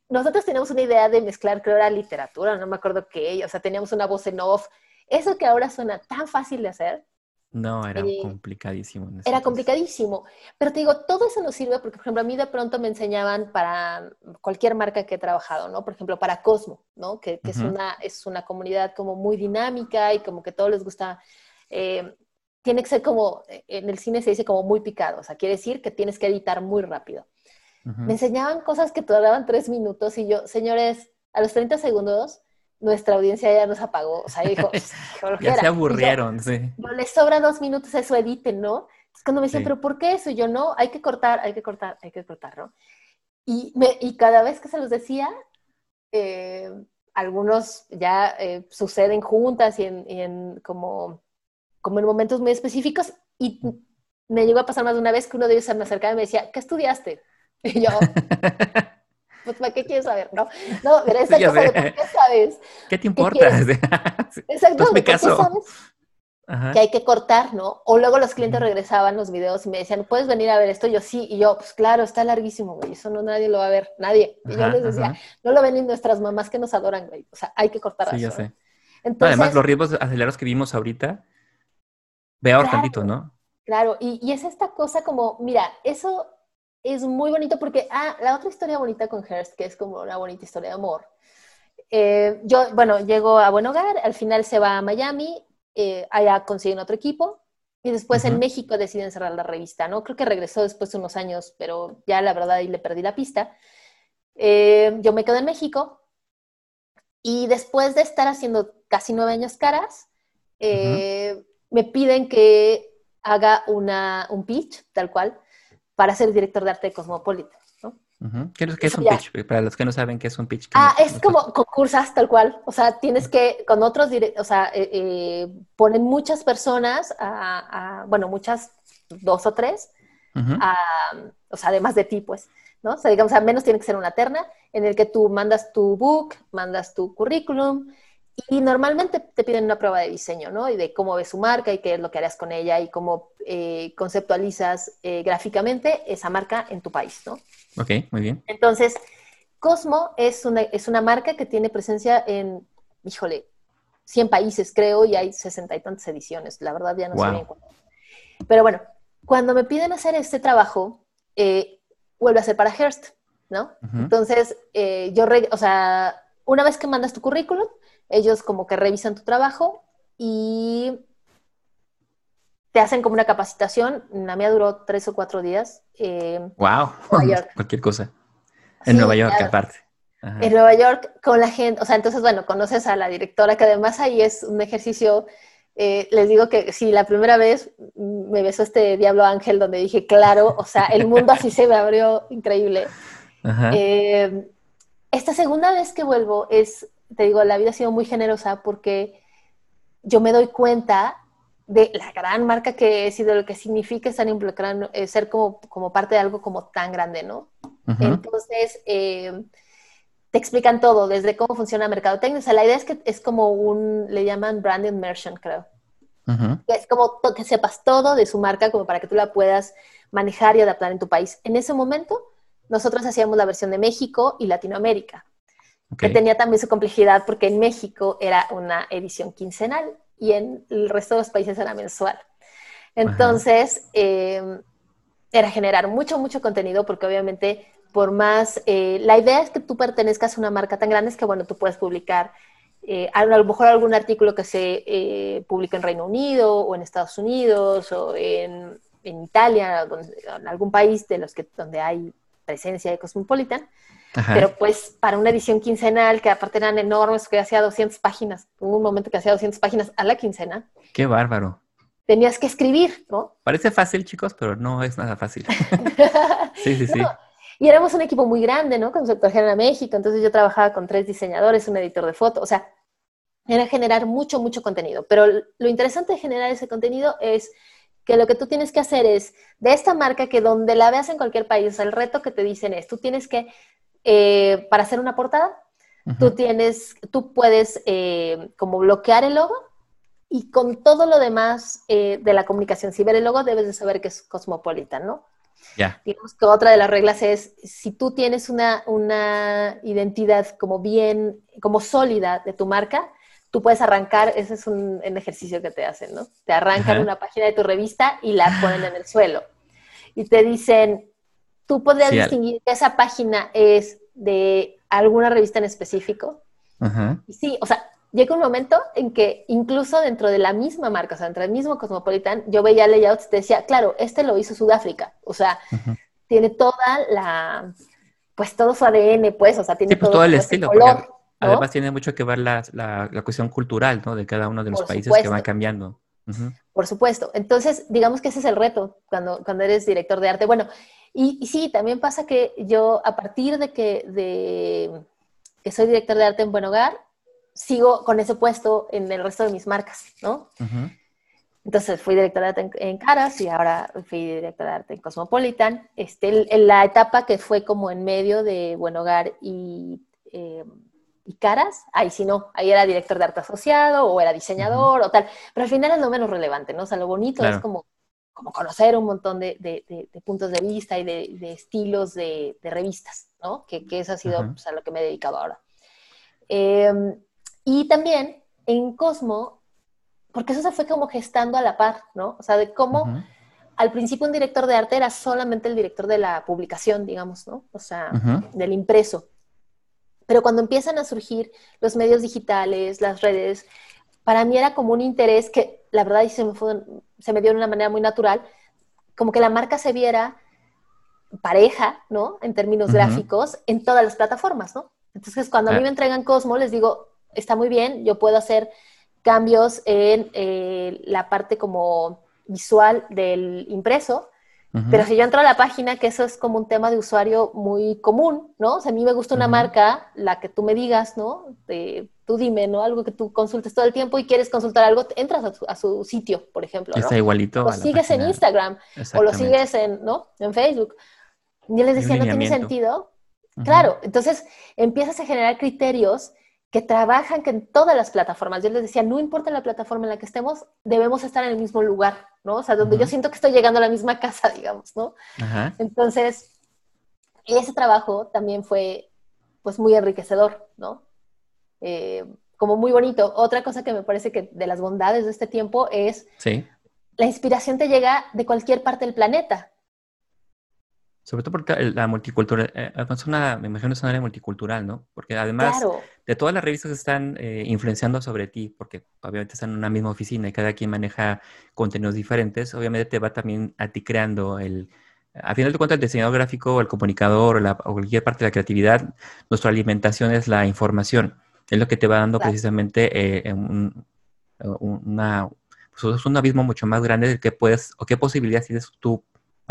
nosotros teníamos una idea de mezclar, creo era literatura, no me acuerdo qué, o sea, teníamos una voz en off, eso que ahora suena tan fácil de hacer, no, era complicadísimo. Era complicadísimo. Pero te digo, todo eso nos sirve porque, por ejemplo, a mí de pronto me enseñaban para cualquier marca que he trabajado, ¿no? Por ejemplo, para Cosmo, ¿no? Que, es, una, es una comunidad como muy dinámica y como que todos les gusta. Eh, tiene que ser como, en el cine se dice como muy picado, o sea, quiere decir que tienes que editar muy rápido. Me enseñaban cosas que tardaban tres minutos y yo, señores, a los 30 segundos nuestra audiencia ya nos apagó. O sea, dijo, *laughs* ya se aburrieron, sí. No les sobra dos minutos, eso editen, ¿no? Es cuando me dicen, ¿pero por qué eso? Y yo, no, hay que cortar, hay que cortar, hay que cortar, ¿no? Y, me, y cada vez que se los decía, eh, algunos ya eh, suceden juntas y en, en, como, como en momentos muy específicos. Y me llegó a pasar más de una vez que uno de ellos se me acercaba y me decía, ¿qué estudiaste? *laughs* Y yo, pues ¿para qué quieres saber? No, no, pero esa cosa de ¿por qué sabes? ¿Qué te importa? *laughs* Exacto, ¿por qué sabes? que hay que cortar, ¿no? O luego los clientes regresaban los videos y me decían, ¿puedes venir a ver esto? Yo sí, y yo, pues claro, está larguísimo, güey, eso no nadie lo va a ver, nadie. Y yo les decía, no lo ven ni nuestras mamás que nos adoran, güey, o sea, hay que cortar Sí, ya sé. Entonces, Además, los ritmos acelerados que vimos ahorita, veo claro, tantito, ¿no? Claro, y, y es esta cosa como, mira, eso es muy bonito porque, ah, la otra historia bonita con Hearst, que es como una bonita historia de amor. Eh, yo, bueno, llego a Buen Hogar, al final se va a Miami, eh, allá consiguen otro equipo, y después en México deciden cerrar la revista, ¿no? Creo que regresó después de unos años, pero ya la verdad ahí le perdí la pista. Eh, yo me quedo en México y después de estar haciendo casi nueve años caras, me piden que haga una, un pitch, tal cual, para ser director de arte de Cosmopolitan. ¿no? ¿Qué, es un pitch? Para los que no saben qué es un pitch. Ah, es como concursas tal cual. O sea, tienes que, con otros, o sea, eh, eh, ponen muchas personas, a, bueno, muchas, dos o tres, o sea, además de ti, pues, ¿no? O sea, digamos, al menos tiene que ser una terna en el que tú mandas tu book, mandas tu currículum, y normalmente te piden una prueba de diseño, ¿no? Y de cómo ves su marca y qué es lo que harás con ella y cómo eh, conceptualizas eh, gráficamente esa marca en tu país, ¿no? Ok, muy bien. Entonces, Cosmo es una, es una marca que tiene presencia en, híjole, 100 países creo y hay sesenta y tantas ediciones. La verdad ya no sé bien cuánto. Pero bueno, cuando me piden hacer este trabajo, eh, vuelve a ser para Hearst, ¿no? Entonces, yo, o sea, una vez que mandas tu currículum, ellos como que revisan tu trabajo y te hacen como una capacitación. La mía duró tres o cuatro días. wow, eh, *laughs* cualquier cosa. En Nueva York, aparte. En Nueva York, con la gente, o sea, entonces, bueno, conoces a la directora, que además ahí es un ejercicio, eh, les digo que si la primera vez me besó este diablo ángel donde dije, claro, o sea, el mundo así se me abrió increíble. *laughs* Eh, esta segunda vez que vuelvo es te digo, la vida ha sido muy generosa porque yo me doy cuenta de la gran marca que es y de lo que significa estar involucrado, eh, ser como, como parte de algo como tan grande, ¿no? Entonces, eh, te explican todo, desde cómo funciona mercadotecnia. O sea, la idea es que es como un, le llaman brand immersion, creo. Es como que sepas todo de su marca, como para que tú la puedas manejar y adaptar en tu país. En ese momento, nosotros hacíamos la versión de México y Latinoamérica que tenía también su complejidad porque en México era una edición quincenal y en el resto de los países era mensual. Entonces, em, era generar mucho, mucho contenido porque obviamente por más, eh, la idea es que tú pertenezcas a una marca tan grande es que, bueno, tú puedes publicar eh, a lo mejor algún artículo que se eh, publica en Reino Unido o en Estados Unidos o en, en Italia, en algún país de los que, donde hay presencia de Cosmopolitan. Pero pues para una edición quincenal, que aparte eran enormes, que hacía 200 páginas, hubo un momento que hacía 200 páginas a la quincena. Qué bárbaro. Tenías que escribir, ¿no? Parece fácil, chicos, pero no es nada fácil. *laughs* sí, sí, sí. Y éramos un equipo muy grande, ¿no? Con Sector General México, entonces yo trabajaba con tres diseñadores, un editor de foto, o sea, era generar mucho, mucho contenido. Pero lo interesante de generar ese contenido es que lo que tú tienes que hacer es, de esta marca que donde la veas en cualquier país, el reto que te dicen es, tú tienes que, eh, para hacer una portada, tú tienes, tú puedes eh, como bloquear el logo y con todo lo demás eh, de la comunicación, si ver el logo, debes de saber que es Cosmopolitan, ¿no? Ya. Digamos que otra de las reglas es, si tú tienes una, una identidad como bien, como sólida de tu marca, tú puedes arrancar, ese es un, ejercicio que te hacen, ¿no? Te arrancan una página de tu revista y la ponen en el suelo. Y te dicen, tú podrías distinguir que esa página es de alguna revista en específico. Sí, o sea, llega un momento en que incluso dentro de la misma marca, o sea, dentro del mismo Cosmopolitan, yo veía layouts y te decía, claro, este lo hizo Sudáfrica. O sea, tiene toda la, pues todo su ADN, pues, o sea, tiene pues, todo, el estilo. Color. Además tiene mucho que ver la, la, cuestión cultural, ¿no? De cada uno de los países que van cambiando. Por supuesto. Entonces, digamos que ese es el reto cuando, cuando eres director de arte. Bueno, y, sí, también pasa que yo, a partir de que, de que soy director de arte en Buen Hogar, sigo con ese puesto en el resto de mis marcas, ¿no? Entonces fui directora de arte en, Caras y ahora fui directora de arte en Cosmopolitan. Este, en la etapa que fue como en medio de Buen Hogar y eh, y caras, ahí sí no, ahí era director de arte asociado o era diseñador o tal, pero al final es lo menos relevante, ¿no? O sea, lo bonito es como, como conocer un montón de, de, puntos de vista y de, estilos de, revistas, ¿no? Que, que, eso ha sido pues, a lo que me he dedicado ahora. Em, y también en Cosmo, porque eso se fue como gestando a la par, ¿no? O sea, de cómo al principio un director de arte era solamente el director de la publicación, digamos, ¿no? O sea, del impreso. Pero cuando empiezan a surgir los medios digitales, las redes, para mí era como un interés que la verdad se me, se me dio de una manera muy natural, como que la marca se viera pareja, ¿no? En términos gráficos, en todas las plataformas, ¿no? Entonces, cuando a mí me entregan Cosmo, les digo, está muy bien, yo puedo hacer cambios en eh, la parte como visual del impreso, pero si yo entro a la página, que eso es como un tema de usuario muy común, ¿no? O sea, a mí me gusta una marca, la que tú me digas, ¿no? tú dime, ¿no? Algo que tú consultes todo el tiempo y quieres consultar algo, entras a su, sitio, por ejemplo. Está igualito. O sigues en Instagram, o lo sigues en, ¿no? En Facebook. Yo les decía, no tiene sentido. Claro, entonces empiezas a generar criterios que trabajan que en todas las plataformas. Yo les decía, no importa la plataforma en la que estemos, debemos estar en el mismo lugar, ¿no? O sea, donde yo siento que estoy llegando a la misma *laughs* casa, digamos, ¿no? Entonces, ese trabajo también fue, pues, muy enriquecedor, ¿no? Eh, como muy bonito. Otra cosa que me parece que de las bondades de este tiempo es sí. la inspiración te llega de cualquier parte del planeta. Sobre todo porque la multicultural, eh, es una, me imagino es una área multicultural, ¿no? Porque además de todas las revistas que están eh, influenciando sobre ti, porque obviamente están en una misma oficina y cada quien maneja contenidos diferentes, obviamente te va también a ti creando el, a final de cuentas el diseñador gráfico, el comunicador o, cualquier parte de la creatividad, nuestra alimentación es la información, es lo que te va dando precisamente eh, un, una, pues es un abismo mucho más grande del que puedes o qué posibilidades tienes tú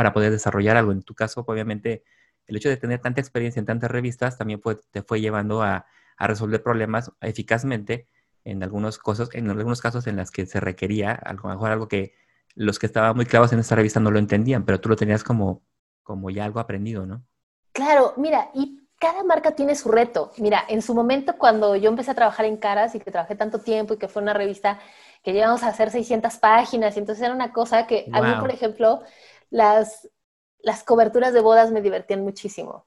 para poder desarrollar algo. En tu caso, obviamente, el hecho de tener tanta experiencia en tantas revistas también te fue llevando a, resolver problemas eficazmente en algunos, cosas, en algunos casos en las que se requería, a lo mejor algo que los que estaban muy clavos en esta revista no lo entendían, pero tú lo tenías como, como ya algo aprendido, ¿no? Claro, mira, y cada marca tiene su reto. Mira, en su momento cuando yo empecé a trabajar en Caras y que trabajé tanto tiempo y que fue una revista que llegamos a hacer 600 páginas, y entonces era una cosa que a mí, por ejemplo, las, las coberturas de bodas me divertían muchísimo.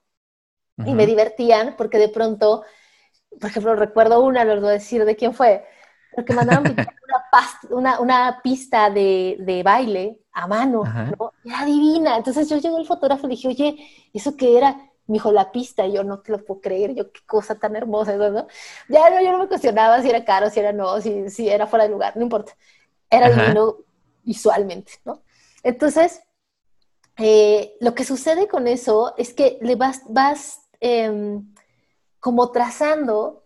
Y me divertían porque de pronto, por ejemplo, recuerdo una, les voy a decir de quién fue, porque mandaron *laughs* una una, una pista de, de, baile a mano, ¿no? Era divina. Entonces yo llegué al fotógrafo y le dije, oye, ¿eso qué era? Me dijo, la pista. Y yo no te lo puedo creer. Yo, qué cosa tan hermosa, ¿no? Ya no, yo no me cuestionaba si era caro, si era no, si, si era fuera de lugar, no importa. Era divino visualmente, ¿no? Entonces, eh, lo que sucede con eso es que le vas, vas em, como trazando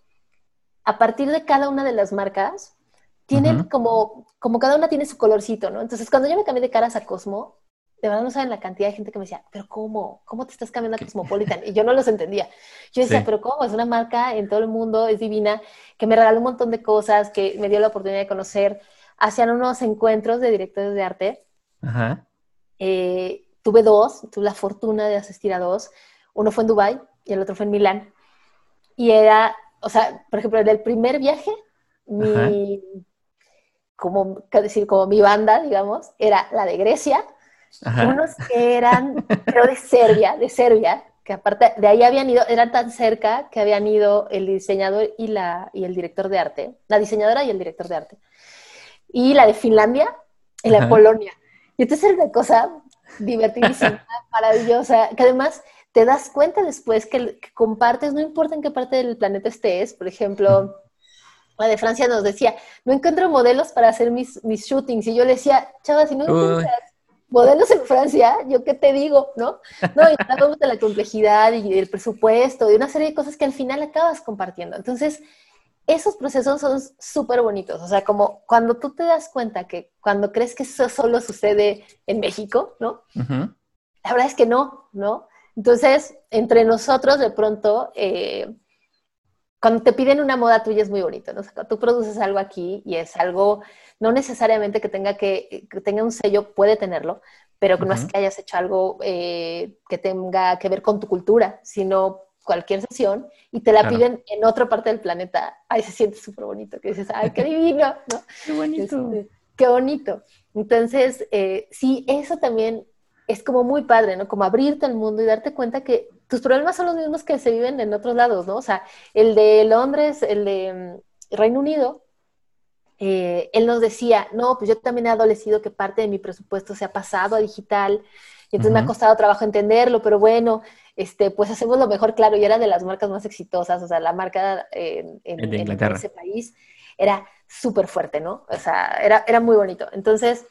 a partir de cada una de las marcas, tienen como, como cada una tiene su colorcito, ¿no? Entonces, cuando yo me cambié de caras a Cosmo, de verdad no saben la cantidad de gente que me decía, pero ¿cómo? ¿Cómo te estás cambiando a Cosmopolitan? Y yo no los entendía. Yo decía, pero ¿cómo? Es una marca en todo el mundo, es divina, que me regaló un montón de cosas, que me dio la oportunidad de conocer. Hacían unos encuentros de directores de arte. Ajá. Eh, tuve dos, tuve la fortuna de asistir a dos. Uno fue en Dubai y el otro fue en Milán. Y era, o sea, por ejemplo, en el primer viaje, mi, como, decir, como mi banda, digamos, era la de Grecia, unos que eran, pero de Serbia, de Serbia, que aparte de ahí habían ido, eran tan cerca que habían ido el diseñador y, la, y el director de arte, la diseñadora y el director de arte. Y la de Finlandia y la de Polonia. Y entonces era una cosa divertidísima, *laughs* maravillosa, que además te das cuenta después que, compartes, no importa en qué parte del planeta estés, por ejemplo, la de Francia nos decía, no encuentro modelos para hacer mis, mis shootings, y yo le decía, chava, si no encuentras modelos en Francia, yo qué te digo, ¿no? No, y hablamos de la complejidad y del presupuesto, de una serie de cosas que al final acabas compartiendo. Entonces, esos procesos son súper bonitos. O sea, como cuando tú te das cuenta que cuando crees que eso solo sucede en México, ¿no? La verdad es que no, ¿no? Entonces, entre nosotros, de pronto, eh, cuando te piden una moda tuya es muy bonito, ¿no? O sea, tú produces algo aquí y es algo, no necesariamente que tenga, que, tenga un sello, puede tenerlo, pero no es que hayas hecho algo eh, que tenga que ver con tu cultura, sino cualquier sesión y te la piden en otra parte del planeta, ahí se siente súper bonito, que dices, ay, qué divino, ¿no? Qué bonito. Este, qué bonito. Entonces, eh, sí, eso también es como muy padre, ¿no? Como abrirte al mundo y darte cuenta que tus problemas son los mismos que se viven en otros lados, ¿no? O sea, el de Londres, el de mm, Reino Unido, eh, él nos decía, no, pues yo también he adolecido que parte de mi presupuesto se ha pasado a digital, y entonces me ha costado trabajo entenderlo, pero bueno, este, pues hacemos lo mejor, claro, y era de las marcas más exitosas, o sea, la marca en, ese país era súper fuerte, ¿no? O sea, era, era muy bonito. Entonces,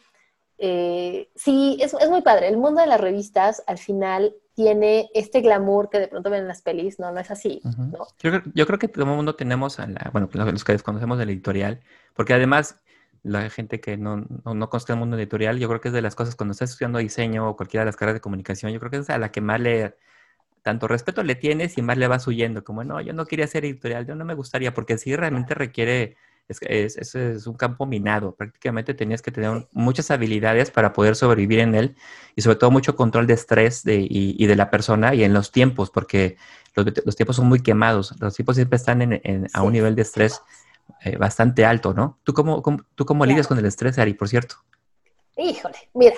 eh, sí, es, es, muy padre. El mundo de las revistas al final tiene este glamour que de pronto ven en las pelis, no, no es así. ¿no? Yo, creo que todo el mundo tenemos, a la, bueno, los que desconocemos del editorial, porque además la gente que no, no, no conoce el mundo editorial, yo creo que es de las cosas cuando estás estudiando diseño o cualquiera de las carreras de comunicación, yo creo que es a la que más le tanto respeto le tienes y más le vas huyendo, como no, yo no quería ser editorial, yo no me gustaría, porque sí realmente requiere, es, es, es un campo minado, prácticamente tenías que tener muchas habilidades para poder sobrevivir en él y sobre todo mucho control de estrés de, y, de la persona y en los tiempos, porque los, los tiempos son muy quemados, los tiempos siempre están en, a un nivel de estrés eh, bastante alto, ¿no? ¿Tú cómo, ¿tú cómo lidias con el estrés, Ari, por cierto? Híjole, mira,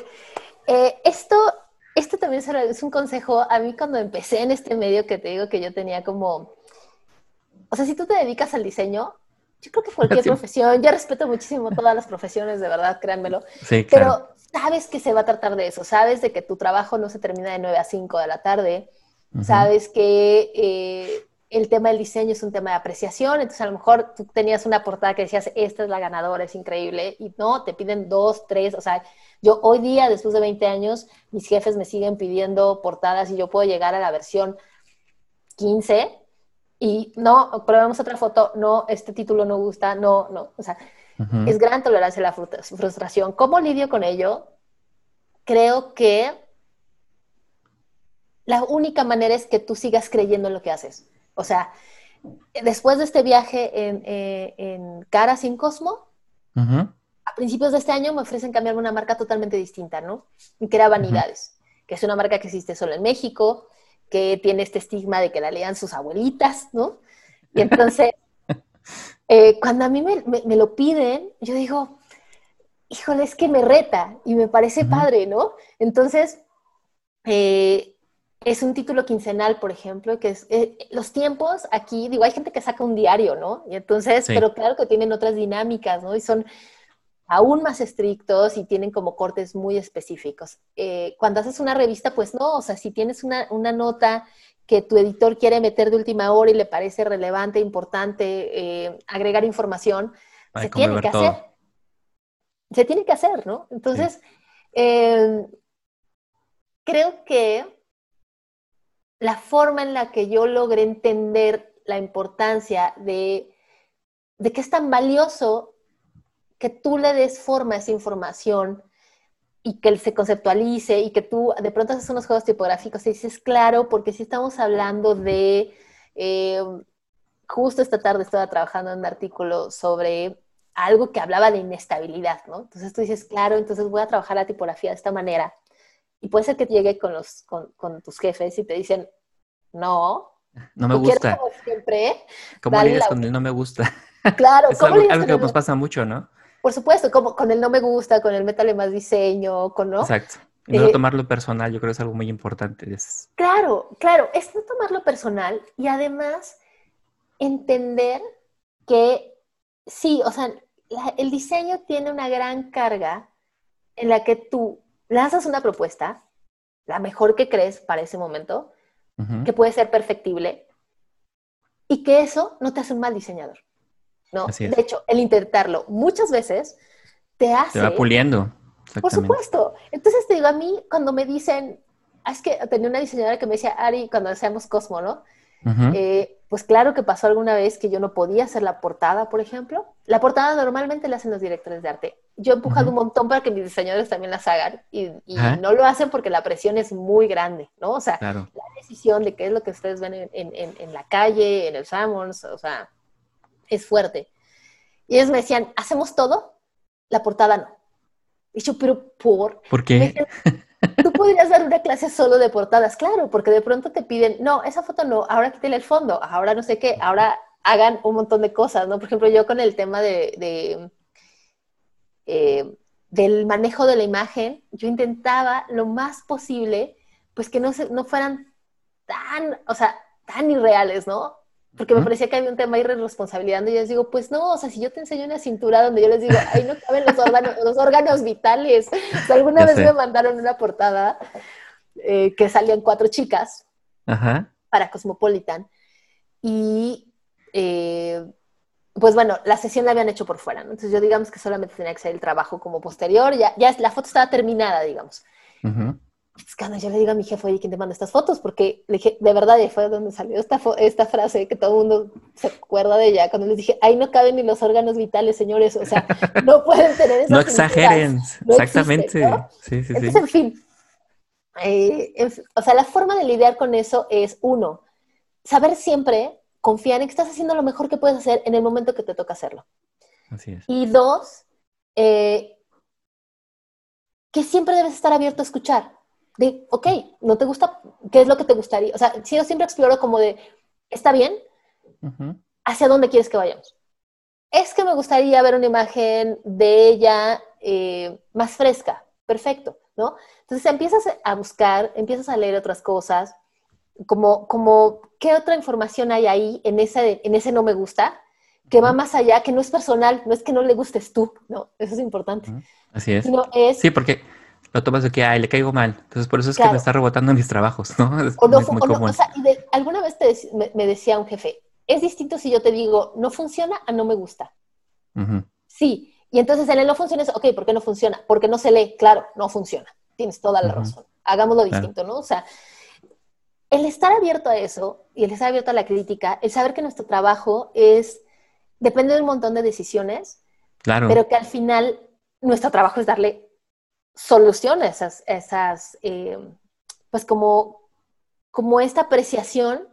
eh, esto esto también es un consejo a mí cuando empecé en este medio que te digo que yo tenía como, o sea, si tú te dedicas al diseño, yo creo que cualquier *laughs* profesión, yo respeto muchísimo todas las profesiones, de verdad, créanmelo, sí, pero sabes que se va a tratar de eso, sabes de que tu trabajo no se termina de 9 a 5 de la tarde, sabes que eh, el tema del diseño es un tema de apreciación, entonces a lo mejor tú tenías una portada que decías, esta es la ganadora, es increíble, y no, te piden dos, tres, o sea, yo hoy día, después de 20 años, mis jefes me siguen pidiendo portadas y yo puedo llegar a la versión 15 y no, probemos otra foto, no, este título no gusta, no, no, o sea, es gran tolerancia a la frustración. ¿Cómo lidio con ello? Creo que la única manera es que tú sigas creyendo en lo que haces. O sea, después de este viaje en, eh, en Cara sin Cosmo, a principios de este año me ofrecen cambiarme una marca totalmente distinta, ¿no? Y que era Vanidades, que es una marca que existe solo en México, que tiene este estigma de que la lean sus abuelitas, ¿no? Y entonces, *laughs* eh, cuando a mí me, lo piden, yo digo, híjole, es que me reta y me parece padre, ¿no? Entonces, eh, es un título quincenal, por ejemplo, que es eh, los tiempos aquí, digo, hay gente que saca un diario, ¿no? Y entonces, pero claro que tienen otras dinámicas, ¿no? Y son aún más estrictos y tienen como cortes muy específicos. Eh, cuando haces una revista, pues no, o sea, si tienes una, una, nota que tu editor quiere meter de última hora y le parece relevante, importante, eh, agregar información, se tiene que hacer. Se tiene que hacer, ¿no? Entonces, creo que la forma en la que yo logré entender la importancia de, de que es tan valioso que tú le des forma a esa información y que se conceptualice y que tú de pronto haces unos juegos tipográficos y dices, claro, porque si estamos hablando de, eh, justo esta tarde estaba trabajando en un artículo sobre algo que hablaba de inestabilidad, ¿no? Entonces tú dices, claro, entonces voy a trabajar la tipografía de esta manera. Y puede ser que llegue con, los, con, con tus jefes y te dicen, no. No me gusta. Como siempre. ¿Cómo lidias con el no me gusta? *laughs* Claro. es algo, algo que nos pasa mucho, ¿no? Por supuesto, como con el no me gusta, con el métale más diseño, con no. Exacto. Y no eh, tomarlo personal, yo creo que es algo muy importante. Claro, claro, es no tomarlo personal y además entender que sí, o sea, el diseño tiene una gran carga en la que tú lanzas una propuesta, la mejor que crees para ese momento, que puede ser perfectible, y que eso no te hace un mal diseñador. ¿no? De hecho, el intentarlo muchas veces te hace... Te va puliendo. Por supuesto. Entonces te digo, a mí cuando me dicen, es que tenía una diseñadora que me decía, Ari, cuando hacíamos Cosmo, ¿no? Eh, pues claro que pasó alguna vez que yo no podía hacer la portada, por ejemplo. La portada normalmente la hacen los directores de arte. Yo he empujado un montón para que mis diseñadores también las hagan y, no lo hacen porque la presión es muy grande, ¿no? O sea, la decisión de qué es lo que ustedes ven en, en, en la calle, en el Sammons, o sea, es fuerte. Y ellos me decían, ¿hacemos todo? La portada no. Y yo, pero ¿por? ¿Por qué? *laughs* Tú podrías dar una clase solo de portadas, claro, porque de pronto te piden, no, esa foto no, ahora quítale el fondo, ahora no sé qué, ahora hagan un montón de cosas, ¿no? Por ejemplo, yo con el tema de, eh, del manejo de la imagen, yo intentaba lo más posible, pues que no, se, no fueran tan, o sea, tan irreales, ¿no? Porque me parecía que había un tema de irresponsabilidad, y yo les digo, pues no, o sea, si yo te enseño una cintura donde yo les digo, ahí no caben los órganos, los órganos vitales. O sea, alguna vez me mandaron una portada eh, que salían cuatro chicas para Cosmopolitan, y pues bueno, la sesión la habían hecho por fuera, ¿no? Entonces yo digamos que solamente tenía que hacer el trabajo como posterior, ya, ya la foto estaba terminada, digamos. Es cuando yo le digo a mi jefe, oye, ¿quién te manda estas fotos? Porque le dije, de verdad, fue donde salió esta, esta frase que todo el mundo se acuerda de ella, cuando les dije, ahí no caben ni los órganos vitales, señores, o sea, *laughs* no pueden tener esas No exageren, exactamente. Sí, sí, Entonces, en fin, eh, o sea, la forma de lidiar con eso es, uno, saber siempre confiar en que estás haciendo lo mejor que puedes hacer en el momento que te toca hacerlo. Así es. Y dos, eh, que siempre debes estar abierto a escuchar de, ok, ¿no te gusta? ¿Qué es lo que te gustaría? O sea, si yo siempre exploro como de, ¿está bien? ¿Hacia dónde quieres que vayamos? Es que me gustaría ver una imagen de ella eh, más fresca. Perfecto, ¿no? Entonces empiezas a buscar, empiezas a leer otras cosas, como, como qué otra información hay ahí en ese, en ese no me gusta, que va más allá, que no es personal, no es que no le gustes tú, ¿no, eso es importante. Así es. Sí, porque lo tomas de que, ay, le caigo mal. Entonces, por eso es que me está rebotando en mis trabajos, ¿no? *laughs* Es, o no, o sea, alguna vez me, decía un jefe, es distinto si yo te digo, no funciona a no me gusta. Sí. Y entonces en el no funciona es, ok, ¿por qué no funciona? Porque no se lee. Claro, no funciona. Tienes toda la razón. Hagámoslo distinto, ¿no? O sea, el estar abierto a eso y el estar abierto a la crítica, el saber que nuestro trabajo es, depende de un montón de decisiones, claro. pero que al final nuestro trabajo es darle soluciones, esas, esas eh, pues como, como esta apreciación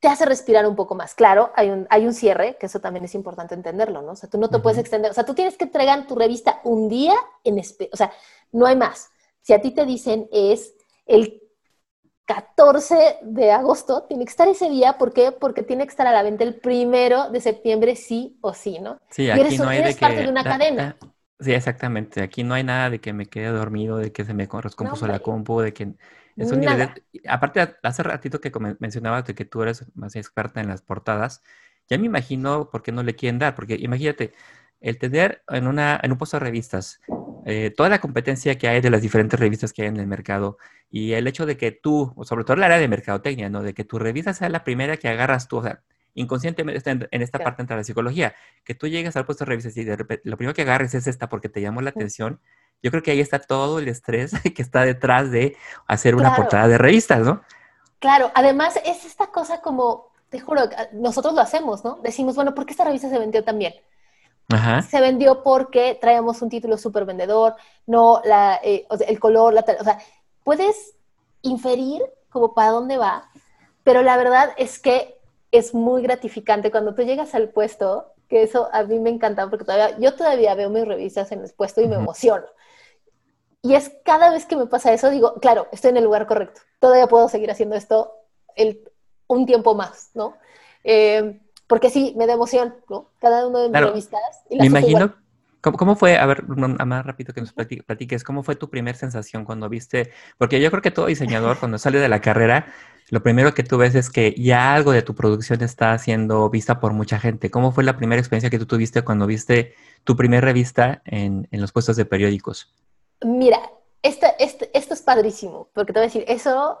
te hace respirar un poco más. Claro, hay un, hay un cierre, que eso también es importante entenderlo, ¿no? O sea, tú no te puedes extender, o sea, tú tienes que entregar tu revista un día en, o sea, no hay más. Si a ti te dicen es el 14 de agosto, tiene que estar ese día, ¿por qué? Porque tiene que estar a la venta el primero de septiembre sí o sí, ¿no? Sí, aquí no hay de parte de una cadena. Sí, exactamente. Aquí no hay nada de que me quede dormido, de que se me descompuso la compu, de que... Eso ni Aparte, hace ratito que mencionabas de que tú eres más experta en las portadas, ya me imagino por qué no le quieren dar, porque imagínate, el tener en, una, en un puesto de revistas eh, toda la competencia que hay de las diferentes revistas que hay en el mercado y el hecho de que tú, sobre todo el área de mercadotecnia, ¿no? De que tu revista sea la primera que agarras tú, o sea, inconscientemente en, en esta parte entra la psicología, que tú llegues al puesto de revistas y de repente lo primero que agarres es esta porque te llamó la atención. Yo creo que ahí está todo el estrés *laughs* que está detrás de hacer una portada de revistas, ¿no? Claro, además es esta cosa como, te juro, nosotros lo hacemos, ¿no? Decimos, bueno, ¿por qué esta revista se vendió tan bien? Se vendió porque traíamos un título súper vendedor, no la, eh, el color, la, o sea, puedes inferir como para dónde va, pero la verdad es que es muy gratificante cuando tú llegas al puesto, que eso a mí me encanta porque todavía, yo todavía veo mis revistas en el puesto y me emociono. Y es cada vez que me pasa eso, digo, claro, estoy en el lugar correcto, todavía puedo seguir haciendo esto el, un tiempo más, ¿no? Eh, porque sí, me da emoción, ¿no? Cada uno de mis revistas. me imagino, ¿cómo, fue, a ver, más rápido que nos platiques, ¿cómo fue tu primera sensación cuando viste? Porque yo creo que todo diseñador, cuando sale de la carrera, lo primero que tú ves es que ya algo de tu producción está siendo vista por mucha gente. ¿Cómo fue la primera experiencia que tú tuviste cuando viste tu primera revista en, los puestos de periódicos? Mira, esto, esto es padrísimo, porque te voy a decir, eso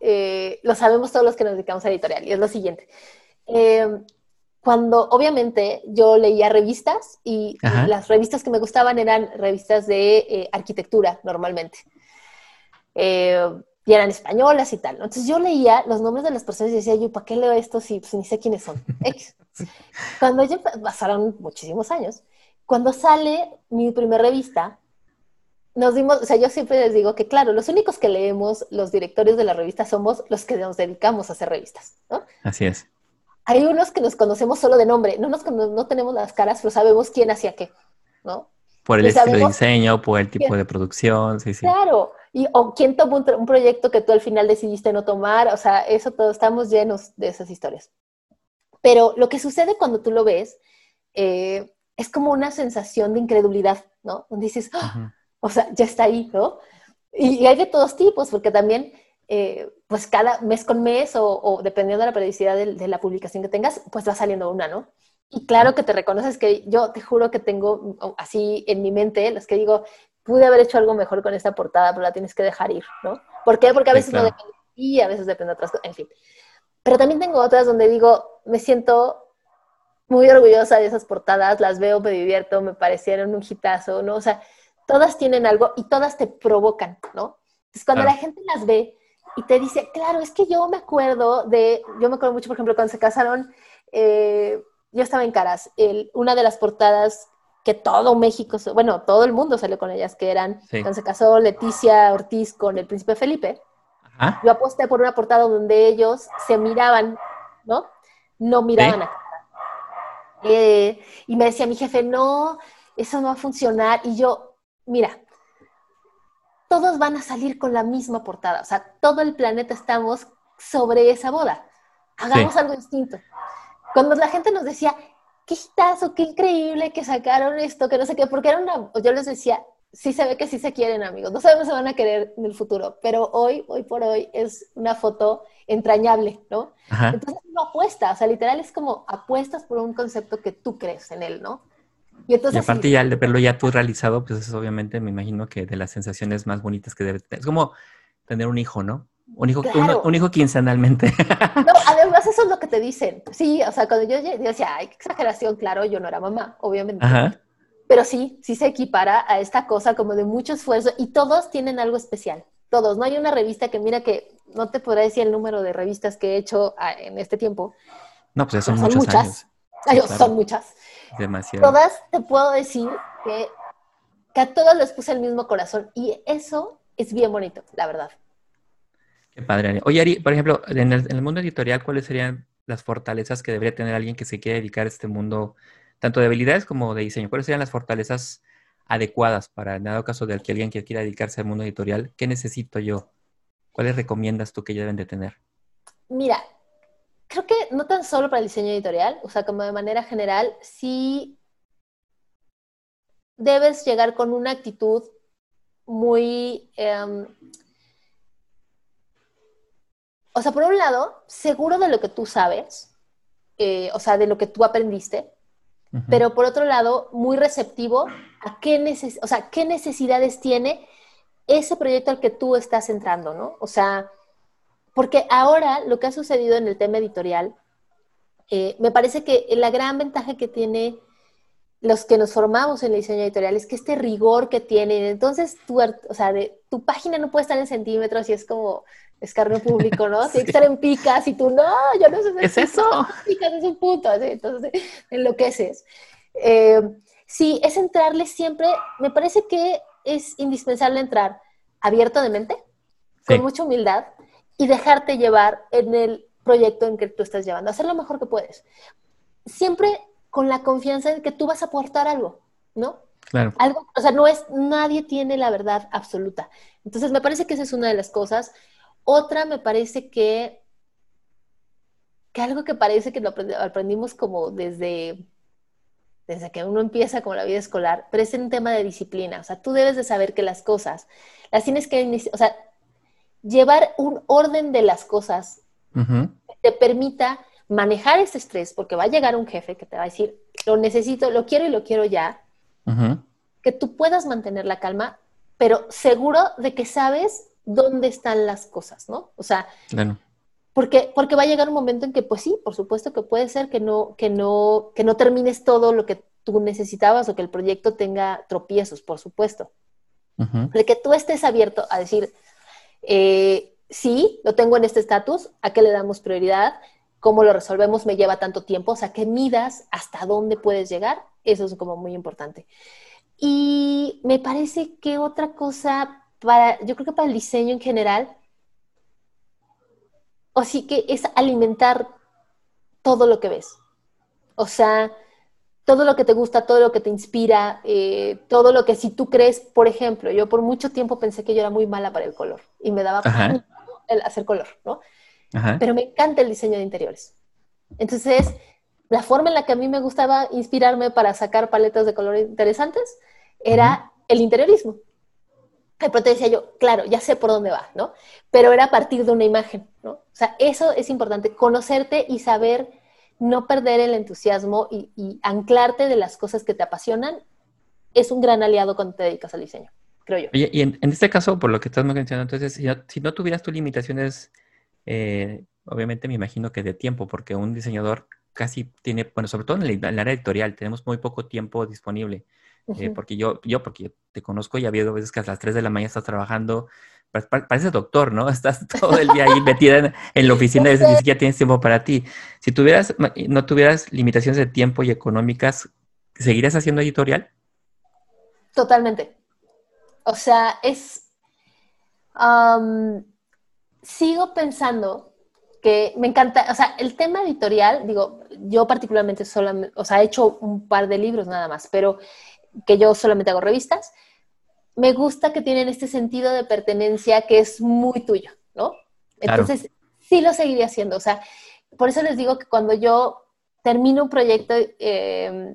eh, lo sabemos todos los que nos dedicamos a editorial, y es lo siguiente. Em, cuando obviamente yo leía revistas y, las revistas que me gustaban eran revistas de eh, arquitectura normalmente. Eh, y eran españolas y tal. Entonces yo leía los nombres de las personas y decía, yo, ¿para qué leo esto si pues, ni sé quiénes son? *laughs* Cuando ya pasaron muchísimos años, cuando sale mi primera revista, nos dimos, o sea, yo siempre les digo que, claro, los únicos que leemos los directores de la revista somos los que nos dedicamos a hacer revistas, ¿no? Así es. Hay unos que nos conocemos solo de nombre, no, nos, no tenemos las caras, pero sabemos quién hacía qué, ¿no? Por el estilo de diseño, por el tipo de producción, sí, sí. Claro, y o quién tomó un, proyecto que tú al final decidiste no tomar, o sea, eso todo, estamos llenos de esas historias. Pero lo que sucede cuando tú lo ves eh, es como una sensación de incredulidad, ¿no? Donde dices, ¡Ah! o sea, ya está ahí, ¿no? Y, y, hay de todos tipos, porque también eh, pues cada mes con mes o, dependiendo de la periodicidad de, la publicación que tengas, pues va saliendo una, ¿no? Y claro que te reconoces que yo te juro que tengo así en mi mente los que digo, pude haber hecho algo mejor con esta portada, pero la tienes que dejar ir, ¿no? ¿Por qué? Porque a veces no depende de ti, a veces depende de otras cosas, en fin. Pero también tengo otras donde digo, me siento muy orgullosa de esas portadas, las veo, me divierto, me parecieron un hitazo, ¿no? O sea, todas tienen algo y todas te provocan, ¿no? Entonces, cuando la gente las ve, y te dice, claro, es que yo me acuerdo de, yo me acuerdo mucho, por ejemplo, cuando se casaron, eh, yo estaba en Caras, el, una de las portadas que todo México, bueno, todo el mundo salió con ellas, que eran, cuando se casó Leticia Ortiz con el príncipe Felipe, yo aposté por una portada donde ellos se miraban, ¿no? No miraban a eh, y me decía mi jefe, no, eso no va a funcionar. Y yo, mira, todos van a salir con la misma portada. O sea, todo el planeta estamos sobre esa boda. Hagamos algo distinto. Cuando la gente nos decía, qué hitazo, qué increíble que sacaron esto, que no sé qué, porque era una, yo les decía, sí se ve que sí se quieren, amigos. No sabemos si van a querer en el futuro, pero hoy, hoy por hoy, es una foto entrañable, ¿no? Entonces no apuesta, o sea, literal es como apuestas por un concepto que tú crees en él, ¿no? Y, aparte ya de verlo ya tú realizado, pues es obviamente me imagino que de las sensaciones más bonitas que debe tener. Es como tener un hijo, ¿no? Un hijo, un, hijo quincenalmente. *laughs* No, además eso es lo que te dicen. Sí, o sea, cuando yo, decía, ay, qué exageración, claro, yo no era mamá, obviamente. Pero sí, sí se equipara a esta cosa como de mucho esfuerzo y todos tienen algo especial. Todos. No hay una revista que, mira, que no te podrá decir el número de revistas que he hecho ah, en este tiempo. No, pues son, muchos muchas. años. Son muchas. Demasiado. Todas te puedo decir que, que a todas les puse el mismo corazón y eso es bien bonito, la verdad. Qué padre. Oye, Ari, por ejemplo, en el, mundo editorial, ¿cuáles serían las fortalezas que debería tener alguien que se quiere dedicar a este mundo, tanto de habilidades como de diseño? ¿Cuáles serían las fortalezas adecuadas para, en dado caso de que alguien que quiera dedicarse al mundo editorial, ¿qué necesito yo? ¿Cuáles recomiendas tú que ya deben de tener? Mira, creo que no tan solo para el diseño editorial, o sea, como de manera general, sí debes llegar con una actitud muy... Em, o sea, por un lado, seguro de lo que tú sabes, eh, o sea, de lo que tú aprendiste, pero por otro lado, muy receptivo a qué, neces o sea, qué necesidades tiene ese proyecto al que tú estás entrando, ¿no? O sea, porque ahora lo que ha sucedido en el tema editorial, eh, me parece que la gran ventaja que tiene los que nos formamos en el diseño editorial es que este rigor que tiene, entonces tu, o sea, de, tu página no puede estar en centímetros y es como escarnio público, ¿no? *laughs* Tiene que estar en picas y tú, no, yo no sé. ¿Es eso? *laughs* Picas es un punto, entonces *laughs* enloqueces. Eh, sí, es entrarle siempre, me parece que es indispensable entrar abierto de mente, con mucha humildad y dejarte llevar en el proyecto en que tú estás llevando, hacer lo mejor que puedes. Siempre con la confianza de que tú vas a aportar algo, ¿no? Claro. Algo, o sea, no es, nadie tiene la verdad absoluta. Entonces, me parece que esa es una de las cosas. Otra, me parece que, que algo que parece que lo aprendimos como desde, desde que uno empieza con la vida escolar, pero es un tema de disciplina. O sea, tú debes de saber que las cosas, las tienes que, o sea, llevar un orden de las cosas que te permita manejar ese estrés, porque va a llegar un jefe que te va a decir, lo necesito, lo quiero y lo quiero ya, que tú puedas mantener la calma, pero seguro de que sabes dónde están las cosas, ¿no? O sea, porque, porque va a llegar un momento en que, pues sí, por supuesto que puede ser que no, que no, que no termines todo lo que tú necesitabas o que el proyecto tenga tropiezos, por supuesto. De que tú estés abierto a decir, eh, sí, lo tengo en este estatus, ¿a qué le damos prioridad? ¿Cómo lo resolvemos? Me lleva tanto tiempo, o sea, que midas hasta dónde puedes llegar, eso es como muy importante. Y me parece que otra cosa para, yo creo que para el diseño en general, o sí que es alimentar todo lo que ves. O sea, todo lo que te gusta, todo lo que te inspira, eh, todo lo que si tú crees, por ejemplo, yo por mucho tiempo pensé que yo era muy mala para el color y me daba el hacer color, ¿no? Pero me encanta el diseño de interiores. Entonces, la forma en la que a mí me gustaba inspirarme para sacar paletas de color interesantes era el interiorismo. De pronto decía yo, claro, ya sé por dónde va, ¿no? Pero era a partir de una imagen, ¿no? O sea, eso es importante, conocerte y saber no perder el entusiasmo y, anclarte de las cosas que te apasionan es un gran aliado cuando te dedicas al diseño, creo yo. y en, este caso, por lo que estás mencionando, entonces, si no, si no tuvieras tus limitaciones, eh, obviamente me imagino que de tiempo, porque un diseñador casi tiene, bueno, sobre todo en el, área editorial, tenemos muy poco tiempo disponible. Eh, porque yo, yo, porque te conozco y ha habido veces que a las 3 de la mañana estás trabajando, pareces doctor, ¿no? *laughs* Estás todo el día ahí metida en, la oficina y ni siquiera tienes tiempo para ti. Si tuvieras, no tuvieras limitaciones de tiempo y económicas, ¿seguirías haciendo editorial? Totalmente. O sea, es... sigo pensando que me encanta, o sea, el tema editorial, digo, yo particularmente solamente, o sea, he hecho un par de libros nada más, pero que yo solamente hago revistas, me gusta que tienen este sentido de pertenencia que es muy tuyo, ¿no? Entonces, sí lo seguiría haciendo. O sea, por eso les digo que cuando yo termino un proyecto eh,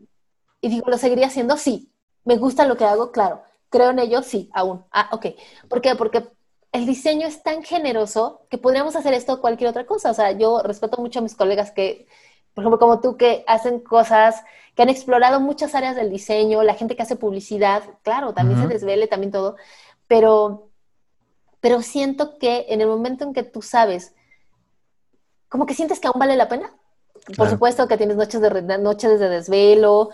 y digo, ¿lo seguiría haciendo? Sí. ¿Me gusta lo que hago? Claro. ¿Creo en ello? Sí, aún. Ah, ok. ¿Por qué? Porque el diseño es tan generoso que podríamos hacer esto cualquier otra cosa. O sea, yo respeto mucho a mis colegas que por ejemplo, como tú que hacen cosas, que han explorado muchas áreas del diseño, la gente que hace publicidad, claro, también se desvele, también todo, pero, pero siento que en el momento en que tú sabes, como que sientes que aún vale la pena. Por supuesto que tienes noches de, noches de desvelo,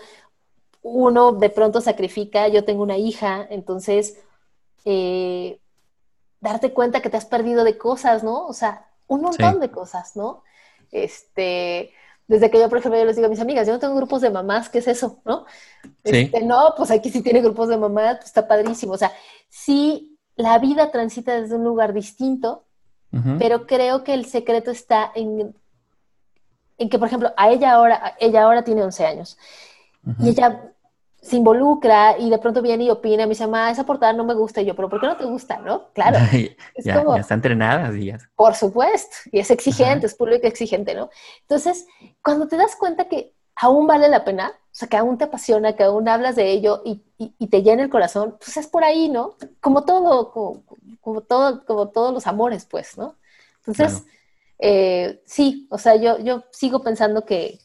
uno de pronto sacrifica, yo tengo una hija, entonces eh, darte cuenta que te has perdido de cosas, ¿no? O sea, un montón de cosas, ¿no? Este, desde que yo, por ejemplo, yo les digo a mis amigas, yo no tengo grupos de mamás, ¿qué es eso? ¿No? Este, no, pues aquí sí tiene grupos de mamás, pues está padrísimo. O sea, sí, la vida transita desde un lugar distinto, pero creo que el secreto está en, en que, por ejemplo, a ella ahora, ella ahora tiene 11 años, y ella se involucra y de pronto viene y opina, me dice, mamá, esa portada no me gusta. Y yo, pero ¿por qué no te gusta? ¿No? Claro. *laughs* ya, está entrenada, días. Por supuesto. Y es exigente, es público exigente, ¿no? Entonces, cuando te das cuenta que aún vale la pena, o sea, que aún te apasiona, que aún hablas de ello y, y, te llena el corazón, pues es por ahí, ¿no? Como todo, como, todo, como todos los amores, pues, ¿no? Entonces, eh, sí, o sea, yo, yo sigo pensando que,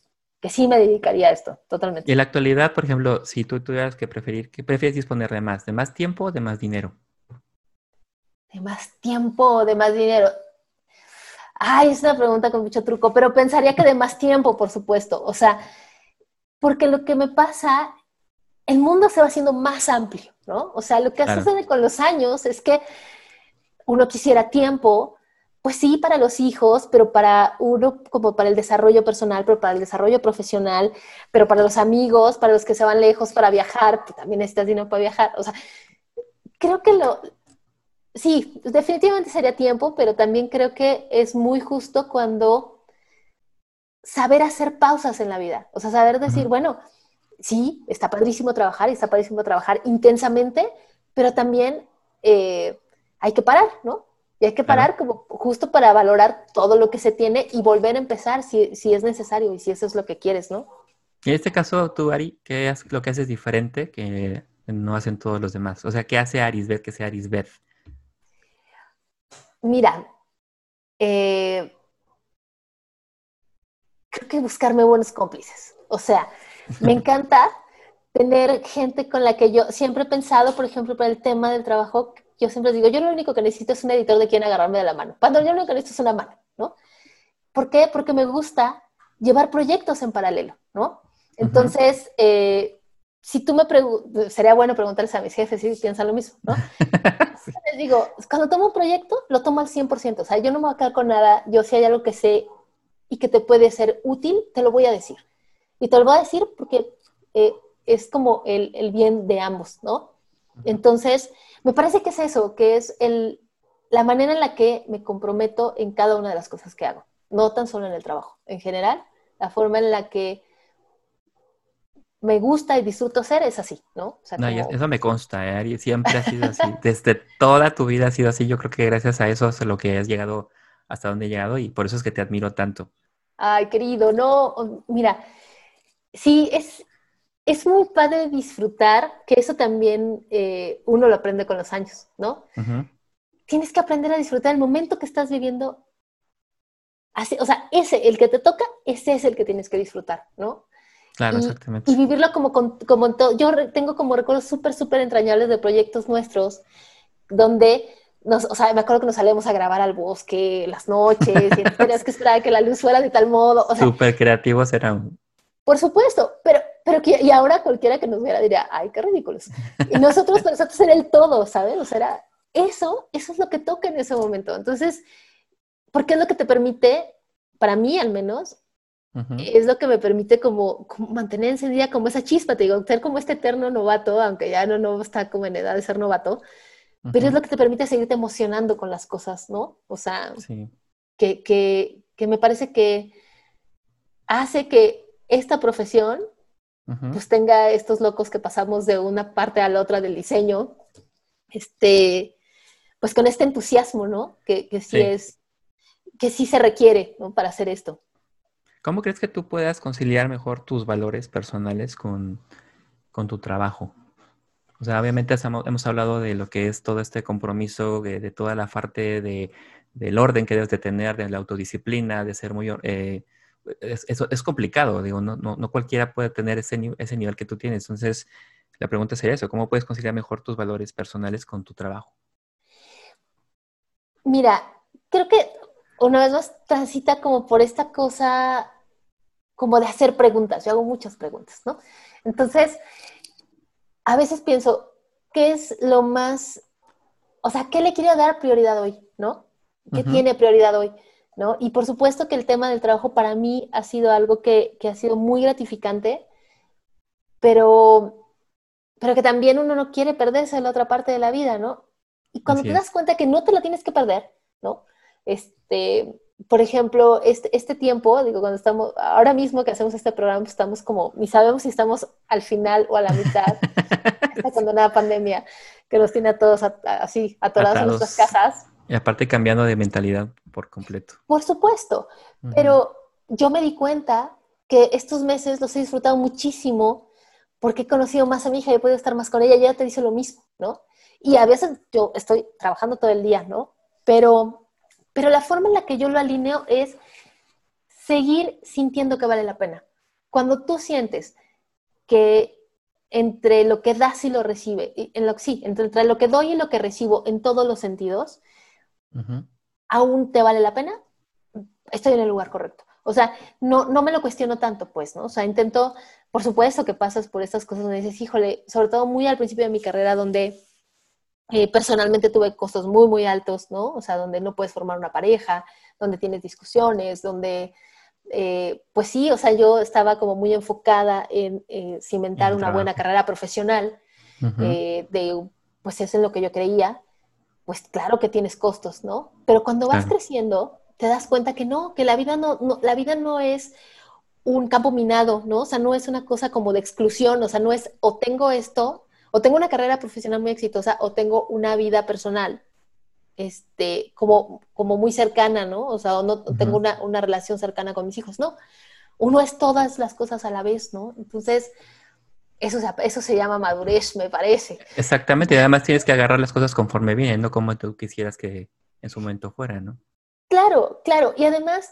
que sí me dedicaría a esto, totalmente. Y en la actualidad, por ejemplo, si tú tuvieras que preferir, ¿qué prefieres disponer de más? ¿De más tiempo o de más dinero? ¿De más tiempo o de más dinero? Ay, es una pregunta con mucho truco, pero pensaría que de más tiempo, por supuesto. O sea, porque lo que me pasa, el mundo se va haciendo más amplio, ¿no? O sea, lo que sucede con los años es que uno quisiera tiempo, pues sí, para los hijos, pero para uno como para el desarrollo personal, pero para el desarrollo profesional, pero para los amigos, para los que se van lejos, para viajar, pues también necesitas dinero para viajar. O sea, creo que lo, sí, definitivamente sería tiempo, pero también creo que es muy justo cuando saber hacer pausas en la vida, o sea, saber decir, bueno, sí, está padrísimo trabajar y está padrísimo trabajar intensamente, pero también eh, hay que parar, ¿no? Y hay que parar como justo para valorar todo lo que se tiene y volver a empezar si, si es necesario y si eso es lo que quieres, ¿no? En este caso, tú, Ari, ¿qué es lo que haces diferente que no hacen todos los demás? O sea, ¿qué hace Arisbeth que sea Arisbeth? Mira, eh, creo que buscarme buenos cómplices. O sea, me *laughs* encanta tener gente con la que yo siempre he pensado, por ejemplo, para el tema del trabajo, yo siempre digo, yo lo único que necesito es un editor de quien agarrarme de la mano. Cuando yo lo único que necesito es una mano, ¿no? ¿Por qué? Porque me gusta llevar proyectos en paralelo, ¿no? Entonces, eh, si tú me preguntas, sería bueno preguntarles a mis jefes si piensan lo mismo, ¿no? *laughs* Les digo, cuando tomo un proyecto, lo tomo al 100%, o sea, yo no me voy a quedar con nada, yo si hay algo que sé y que te puede ser útil, te lo voy a decir. Y te lo voy a decir porque eh, es como el, el, bien de ambos, ¿no? Entonces, me parece que es eso, que es el, la manera en la que me comprometo en cada una de las cosas que hago, no tan solo en el trabajo, en general, la forma en la que me gusta y disfruto ser es así, ¿no? no, eso me consta, ¿eh, Ari, siempre ha sido así. *laughs* Desde toda tu vida ha sido así. Yo creo que gracias a eso es lo que has llegado hasta donde he llegado y por eso es que te admiro tanto. Ay, querido, no, mira, sí, es, es muy padre disfrutar, que eso también eh, uno lo aprende con los años, ¿no? Tienes que aprender a disfrutar el momento que estás viviendo. Así, o sea, ese, el que te toca, ese es el que tienes que disfrutar, ¿no? Claro, y, exactamente. Y vivirlo como, como en todo. Yo tengo como recuerdos súper, súper entrañables de proyectos nuestros, donde nos, o sea, me acuerdo que nos salíamos a grabar al bosque las noches, y *laughs* tenías que esperar a que la luz fuera de tal modo. O súper creativos eran. Por supuesto, pero, pero que, y ahora cualquiera que nos viera diría, ay, qué ridículos. Y nosotros, *laughs* nosotros era el todo, ¿sabes? O sea, era eso, eso es lo que toca en ese momento. Entonces, porque es lo que te permite, para mí al menos, es lo que me permite como, mantener encendida como esa chispa, te digo, ser como este eterno novato, aunque ya no, no está como en edad de ser novato, pero es lo que te permite seguirte emocionando con las cosas, ¿no? O sea, que, que, que, me parece que hace que esta profesión pues tenga estos locos que pasamos de una parte a la otra del diseño, este, pues con este entusiasmo, ¿no? Que, que sí, es, que sí se requiere, ¿no? Para hacer esto. ¿Cómo crees que tú puedas conciliar mejor tus valores personales con, tu trabajo? O sea, obviamente hemos hablado de lo que es todo este compromiso, de, toda la parte de, del orden que debes de tener, de la autodisciplina, de ser muy... Eh, es, es, complicado, digo, no, no, cualquiera puede tener ese, ese nivel que tú tienes. Entonces, la pregunta sería eso, ¿cómo puedes conciliar mejor tus valores personales con tu trabajo? Mira, creo que una vez más transita como por esta cosa como de hacer preguntas. Yo hago muchas preguntas, ¿no? Entonces, a veces pienso, ¿qué es lo más, o sea, qué le quiero dar prioridad hoy, ¿no? ¿Qué tiene prioridad hoy? ¿No? Y por supuesto que el tema del trabajo para mí ha sido algo que, ha sido muy gratificante, pero, pero que también uno no quiere perderse en la otra parte de la vida, ¿no? Y cuando te das cuenta que no te la tienes que perder, ¿no? Este, por ejemplo, este, este, tiempo, digo, cuando estamos, ahora mismo que hacemos este programa, pues estamos como, ni sabemos si estamos al final o a la mitad, *laughs* condenada pandemia que nos tiene a todos así, atorados en nuestras casas. Y aparte cambiando de mentalidad por completo. Por supuesto, pero yo me di cuenta que estos meses los he disfrutado muchísimo porque he conocido más a mi hija y he podido estar más con ella, ella te dice lo mismo, ¿no? Y a veces yo estoy trabajando todo el día, ¿no? Pero pero la forma en la que yo lo alineo es seguir sintiendo que vale la pena. cuando tú sientes que entre lo que das y lo recibe, en lo, sí, entre, lo que doy y lo que recibo en todos los sentidos, aún te vale la pena, estoy en el lugar correcto. O sea, no, no me lo cuestiono tanto, pues, ¿no? O sea, intento, por supuesto que pasas por estas cosas donde dices, híjole, sobre todo muy al principio de mi carrera, donde eh, personalmente tuve costos muy, muy altos, ¿no? O sea, donde no puedes formar una pareja, donde tienes discusiones, donde, eh, pues sí, o sea, yo estaba como muy enfocada en cimentar una buena carrera profesional, eh, de, pues eso es lo que yo creía, pues claro que tienes costos, ¿no? Pero cuando vas creciendo, te das cuenta que no, que la vida no, la vida no es un campo minado, ¿no? O sea, no es una cosa como de exclusión, o sea, no es o tengo esto, o tengo una carrera profesional muy exitosa, o tengo una vida personal, este, como, como muy cercana, ¿no? O sea, o no tengo una, una, relación cercana con mis hijos, no. Uno es todas las cosas a la vez, ¿no? Entonces, eso, eso se llama madurez, me parece. Exactamente, y además tienes que agarrar las cosas conforme vienen, no como tú quisieras que en su momento fuera, ¿no? Claro, claro. Y además,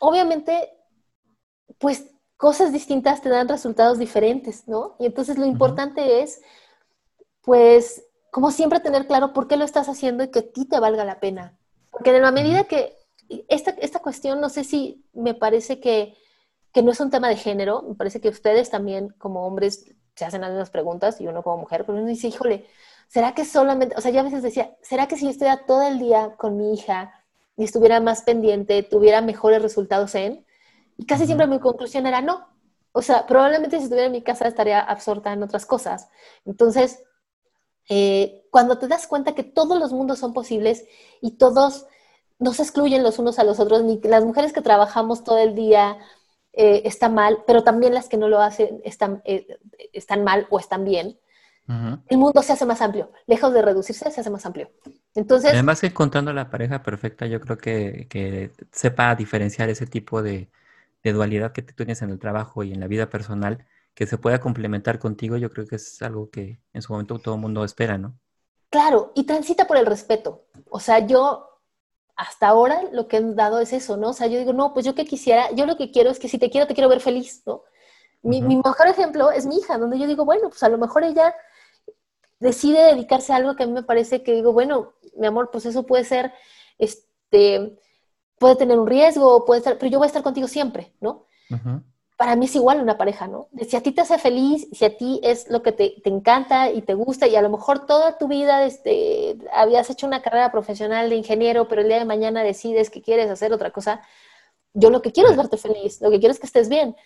obviamente, pues cosas distintas te dan resultados diferentes, ¿no? Y entonces lo importante es, pues, como siempre, tener claro por qué lo estás haciendo y que a ti te valga la pena. Porque en la medida que esta, esta cuestión, no sé si me parece que, que, no es un tema de género, me parece que ustedes también como hombres se hacen algunas preguntas y uno como mujer, pero uno dice, híjole, ¿será que solamente, o sea, yo a veces decía, ¿será que si yo estuviera todo el día con mi hija y estuviera más pendiente, tuviera mejores resultados en. Y casi siempre mi conclusión era no. O sea, probablemente si estuviera en mi casa estaría absorta en otras cosas. Entonces, eh, cuando te das cuenta que todos los mundos son posibles y todos no se excluyen los unos a los otros, ni las mujeres que trabajamos todo el día eh, están mal, pero también las que no lo hacen están, eh, están mal o están bien, el mundo se hace más amplio. Lejos de reducirse, se hace más amplio. Entonces. Además, encontrando la pareja perfecta, yo creo que, que sepa diferenciar ese tipo de, dualidad que tú tienes en el trabajo y en la vida personal, que se pueda complementar contigo, yo creo que es algo que en su momento todo el mundo espera, ¿no? Claro, y transita por el respeto. O sea, yo hasta ahora lo que he dado es eso, ¿no? O sea, yo digo, no, pues yo que quisiera, yo lo que quiero es que si te quiero, te quiero ver feliz, ¿no? Mi, mi mejor ejemplo es mi hija, donde yo digo, bueno, pues a lo mejor ella decide dedicarse a algo que a mí me parece que digo, bueno, mi amor, pues eso puede ser, este, puede tener un riesgo, puede estar, pero yo voy a estar contigo siempre, ¿no? Para mí es igual una pareja, ¿no? Si a ti te hace feliz, si a ti es lo que te, te encanta y te gusta, y a lo mejor toda tu vida este, habías hecho una carrera profesional de ingeniero, pero el día de mañana decides que quieres hacer otra cosa, yo lo que quiero es verte feliz, lo que quiero es que estés bien.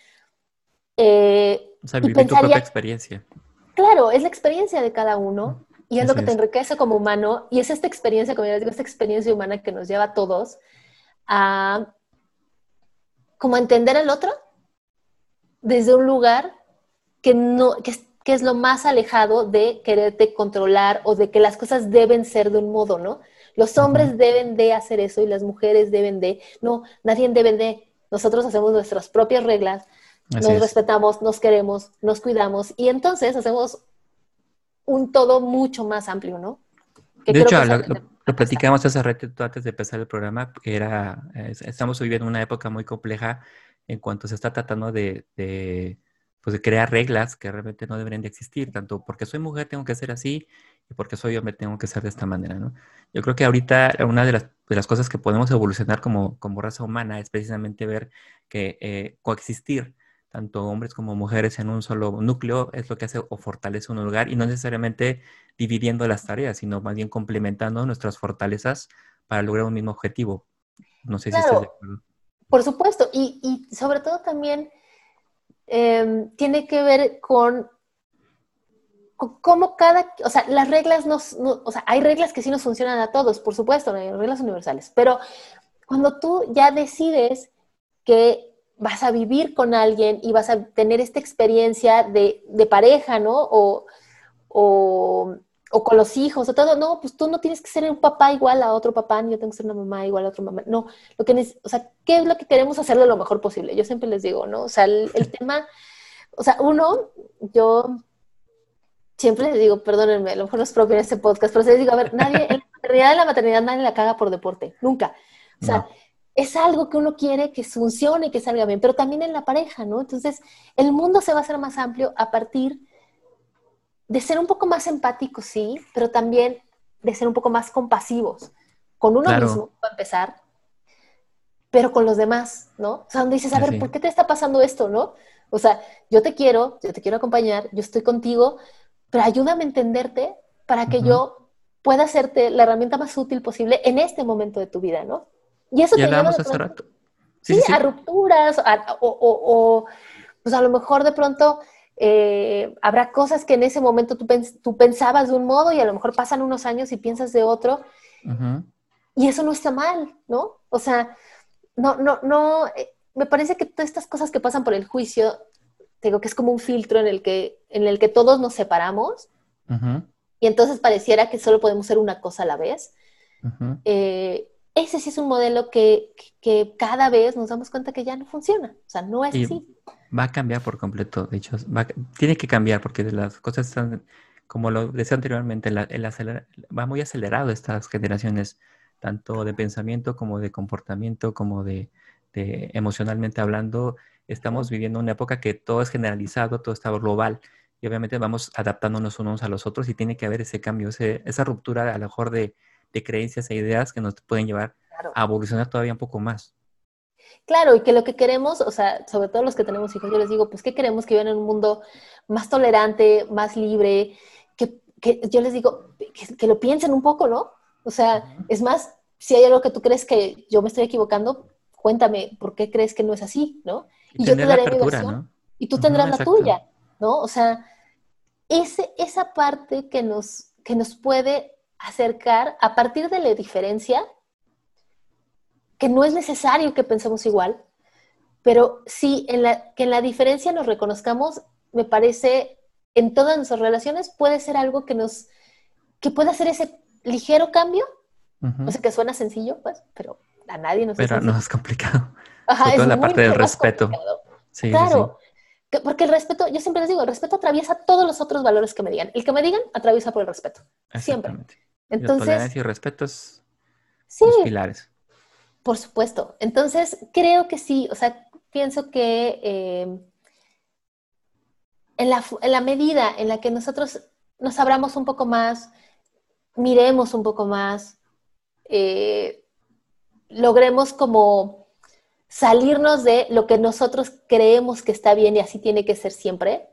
Eh, o sea, vivir tu propia experiencia. Claro, es la experiencia de cada uno y es lo que te enriquece como humano y es esta experiencia, como ya les digo, esta experiencia humana que nos lleva a todos a como entender al otro desde un lugar que no que es, que es lo más alejado de quererte controlar o de que las cosas deben ser de un modo, ¿no? Los hombres deben de hacer eso y las mujeres deben de, no, nadie debe de, nosotros hacemos nuestras propias reglas, nos respetamos, nos queremos, nos cuidamos y entonces hacemos un todo mucho más amplio, ¿no? de hecho, lo, platicamos hace rato antes de empezar el programa, que era, estamos viviendo una época muy compleja en cuanto se está tratando de, de, pues de crear reglas que realmente no deberían de existir, tanto porque soy mujer tengo que ser así y porque soy hombre tengo que ser de esta manera, ¿no? Yo creo que ahorita una de las, de las cosas que podemos evolucionar como, como raza humana es precisamente ver que eh, coexistir tanto hombres como mujeres en un solo núcleo es lo que hace o fortalece un lugar y no necesariamente dividiendo las tareas, sino más bien complementando nuestras fortalezas para lograr un mismo objetivo. No sé si estás de acuerdo. Por supuesto, y, sobre todo también em, tiene que ver con, cómo cada, o sea, las reglas nos, o sea, hay reglas que sí nos funcionan a todos, por supuesto, hay reglas universales, pero cuando tú ya decides que vas a vivir con alguien y vas a tener esta experiencia de, pareja, ¿no? O, con los hijos, o todo, no, pues tú no tienes que ser un papá igual a otro papá, ni yo tengo que ser una mamá igual a otro mamá, no, lo que, o sea, ¿qué es lo que queremos hacerlo lo mejor posible? Yo siempre les digo, ¿no? O sea, el, *laughs* tema, o sea, uno, yo siempre les digo, perdónenme, a lo mejor no es propio en este podcast, pero les digo, a ver, nadie, en la maternidad, la maternidad nadie la caga por deporte, nunca. O sea, es algo que uno quiere que funcione, que salga bien, pero también en la pareja, ¿no? Entonces, el mundo se va a hacer más amplio a partir de ser un poco más empáticos, sí, pero también de ser un poco más compasivos con uno mismo, para empezar, pero con los demás, ¿no? O sea, donde dices, a ver, ¿por qué te está pasando esto, no? O sea, yo te quiero, yo te quiero acompañar, yo estoy contigo, pero ayúdame a entenderte para que yo pueda hacerte la herramienta más útil posible en este momento de tu vida, ¿no? Y eso te lleva hace rato. Sí, a rupturas, o, pues a lo mejor de pronto eh, habrá cosas que en ese momento tú, tú, pensabas de un modo y a lo mejor pasan unos años y piensas de otro. Y eso no está mal, ¿no? O sea, no, no, no, eh, me parece que todas estas cosas que pasan por el juicio, digo que es como un filtro en el que, en el que todos nos separamos y entonces pareciera que solo podemos ser una cosa a la vez. Eh, ese sí es un modelo que, que, cada vez nos damos cuenta que ya no funciona. O sea, no es así. Va a cambiar por completo. De hecho, tiene que cambiar porque las cosas están, como lo decía anteriormente, va muy acelerado estas generaciones, tanto de pensamiento como de comportamiento, como de, de emocionalmente hablando. Estamos viviendo una época que todo es generalizado, todo está global y obviamente vamos adaptándonos unos a los otros y tiene que haber ese cambio, esa ruptura a lo mejor de, de creencias e ideas que nos pueden llevar a evolucionar todavía un poco más. Claro, y que lo que queremos, o sea, sobre todo los que tenemos hijos, yo les digo, pues, ¿qué queremos? Que vivan en un mundo más tolerante, más libre, que, que yo les digo, que, lo piensen un poco, ¿no? O sea, es más, si hay algo que tú crees que yo me estoy equivocando, cuéntame, ¿por qué crees que no es así, ¿no? Y, yo te daré mi versión y tú tendrás la tuya, ¿no? O sea, ese, esa parte que nos, que nos puede acercar a partir de la diferencia, que no es necesario que pensemos igual, pero sí en la, que en la diferencia nos reconozcamos, me parece, en todas nuestras relaciones puede ser algo que nos, que puede hacer ese ligero cambio, o sea, que suena sencillo, pues, pero a nadie nos Pero no es complicado. Ajá, es la parte del respeto. Sí, claro, porque el respeto, yo siempre les digo, el respeto atraviesa todos los otros valores que me digan. El que me digan atraviesa por el respeto. Siempre. Entonces, la tolerancia y respeto es sí, los pilares. Por supuesto. Entonces, creo que sí, o sea, pienso que eh, en, la, medida en la que nosotros nos abramos un poco más, miremos un poco más, eh, logremos como salirnos de lo que nosotros creemos que está bien y así tiene que ser siempre.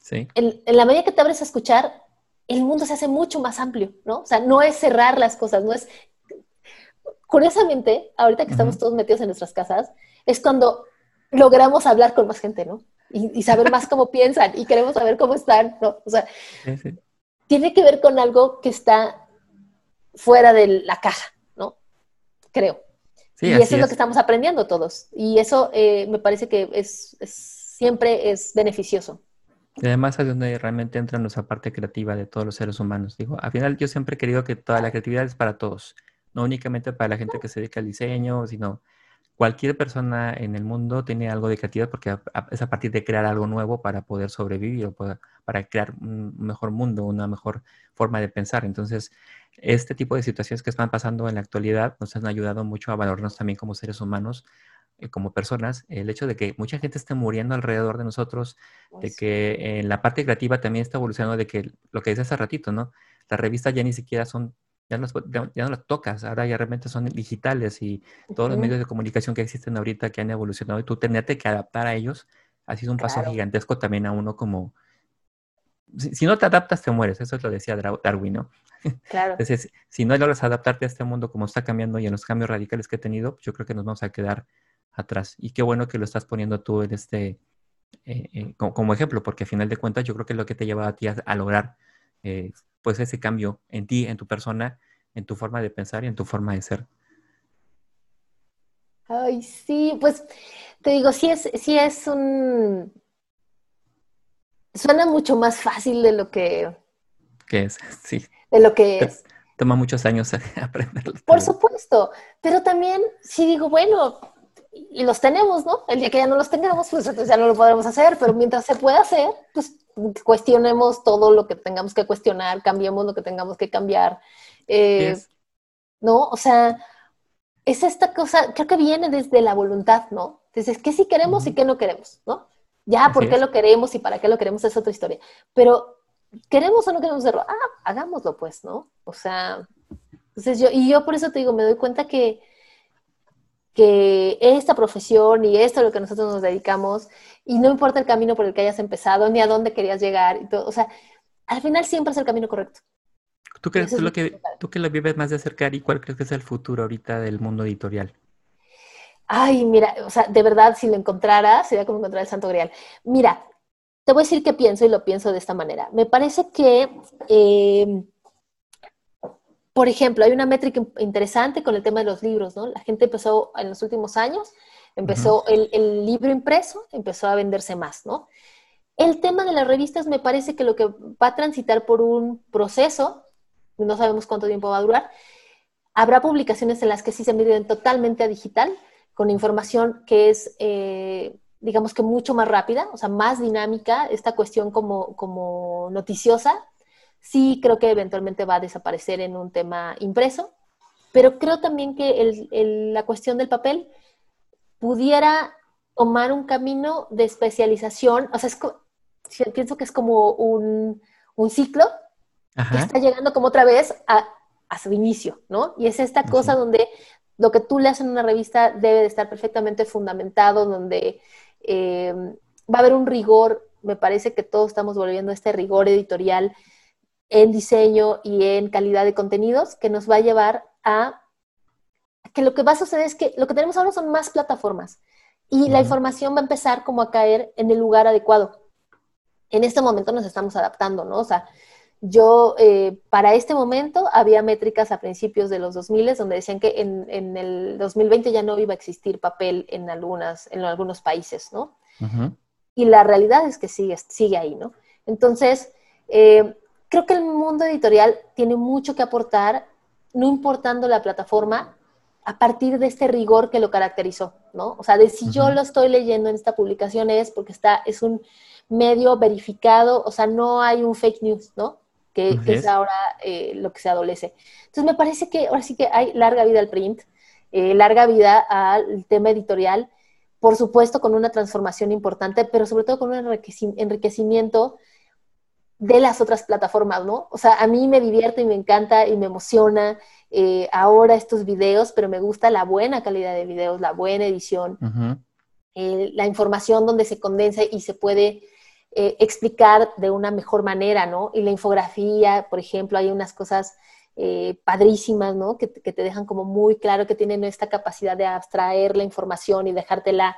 Sí. En, en la medida que te abres a escuchar, el mundo se hace mucho más amplio, ¿no? O sea, no es cerrar las cosas, no es... Curiosamente, ahorita que estamos todos metidos en nuestras casas, es cuando logramos hablar con más gente, ¿no? Y, saber más cómo *laughs* piensan y queremos saber cómo están, ¿no? O sea, tiene que ver con algo que está fuera de la caja, ¿no? Creo. y eso es, lo que estamos aprendiendo todos. Y eso eh, me parece que es, siempre es beneficioso. Y además es donde realmente entra nuestra parte creativa de todos los seres humanos. Digo, al final yo siempre he querido que toda la creatividad es para todos, no únicamente para la gente que se dedica al diseño, sino cualquier persona en el mundo tiene algo de creatividad porque es a partir de crear algo nuevo para poder sobrevivir o para crear un mejor mundo, una mejor forma de pensar. Entonces, este tipo de situaciones que están pasando en la actualidad nos han ayudado mucho a valorarnos también como seres humanos eh, como personas, el hecho de que mucha gente esté muriendo alrededor de nosotros, de que en la parte creativa también está evolucionando, de que lo que dice hace ratito, ¿no? Las revistas ya ni siquiera son, ya no, ya no las tocas, ahora ya realmente son digitales y todos los medios de comunicación que existen ahorita que han evolucionado y tú tenerte que adaptar a ellos, ha sido un paso gigantesco también a uno como... Si, no te adaptas, te mueres, eso es lo decía Darwin, ¿no? *laughs* Claro. Entonces, si no logras adaptarte a este mundo como está cambiando y en los cambios radicales que he tenido, yo creo que nos vamos a quedar atrás. Y qué bueno que lo estás poniendo tú en este, eh, eh, como, ejemplo, porque a final de cuentas yo creo que es lo que te lleva a ti a, lograr eh, pues ese cambio en ti, en tu persona, en tu forma de pensar y en tu forma de ser. Ay, sí, pues te digo, sí es, sí es un... Suena mucho más fácil de lo que... ¿Qué es? *laughs* Sí. De lo que es. Toma muchos años *laughs* aprenderlo. Por supuesto, pero también si digo, bueno, y los tenemos, ¿no? El día que ya no los tengamos, pues entonces ya no lo podremos hacer, pero mientras se pueda hacer, pues cuestionemos todo lo que tengamos que cuestionar, cambiemos lo que tengamos que cambiar. Eh, ¿No? O sea, es esta cosa, creo que viene desde la voluntad, ¿no? Entonces, ¿qué sí queremos y qué no queremos, ¿no? Ya, ¿por qué lo queremos y para qué lo queremos es otra historia. Pero, ¿queremos o no queremos hacerlo? Ah, hagámoslo pues, ¿no? O sea, entonces yo, y yo por eso te digo, me doy cuenta que, que esta profesión y esto a lo que nosotros nos dedicamos, y no importa el camino por el que hayas empezado, ni a dónde querías llegar, y todo, o sea, al final siempre es el camino correcto. ¿Tú crees tú lo que, tú que lo vives más de cerca y cuál crees que es el futuro ahorita del mundo editorial? Ay, mira, o sea, de verdad, si lo encontrara, sería como encontrar el Santo Grial. Mira, te voy a decir qué pienso y lo pienso de esta manera. Me parece que, eh, por ejemplo, hay una métrica interesante con el tema de los libros, ¿no? La gente empezó en los últimos años, empezó el, el, libro impreso, empezó a venderse más, ¿no? El tema de las revistas me parece que lo que va a transitar por un proceso no sabemos cuánto tiempo va a durar. Habrá publicaciones en las que sí se miden totalmente a digital, con información que es, eh, digamos que mucho más rápida, o sea, más dinámica, esta cuestión como, como noticiosa. Sí creo que eventualmente va a desaparecer en un tema impreso, pero creo también que la cuestión del papel pudiera tomar un camino de especialización, o sea, pienso que es como un, un ciclo está llegando como otra vez a, su inicio, ¿no? Y es esta cosa donde lo que tú leas en una revista debe de estar perfectamente fundamentado, donde eh, va a haber un rigor, me parece que todos estamos volviendo a este rigor editorial en diseño y en calidad de contenidos que nos va a llevar a que lo que va a suceder es que lo que tenemos ahora son más plataformas y la información va a empezar como a caer en el lugar adecuado. En este momento nos estamos adaptando, ¿no? O sea, yo, eh, para este momento, había métricas a principios de los 2000 donde decían que en, el 2020 ya no iba a existir papel en, algunas, en algunos países, ¿no? Y la realidad es que sigue, sigue ahí, ¿no? Entonces, eh, creo que el mundo editorial tiene mucho que aportar, no importando la plataforma, a partir de este rigor que lo caracterizó, ¿no? O sea, de si yo lo estoy leyendo en esta publicación es porque está, es un medio verificado, o sea, no hay un fake news, ¿no? que, es ahora eh, lo que se adolece. Entonces me parece que ahora sí que hay larga vida al print, eh, larga vida al tema editorial, por supuesto con una transformación importante, pero sobre todo con un enriquecimiento de las otras plataformas, ¿no? O sea, a mí me divierte y me encanta y me emociona eh, ahora estos videos, pero me gusta la buena calidad de videos, la buena edición, la información donde se condensa y se puede eh, explicar de una mejor manera, ¿no? Y la infografía, por ejemplo, hay unas cosas eh, padrísimas, ¿no? Que, te dejan como muy claro que tienen esta capacidad de abstraer la información y dejártela,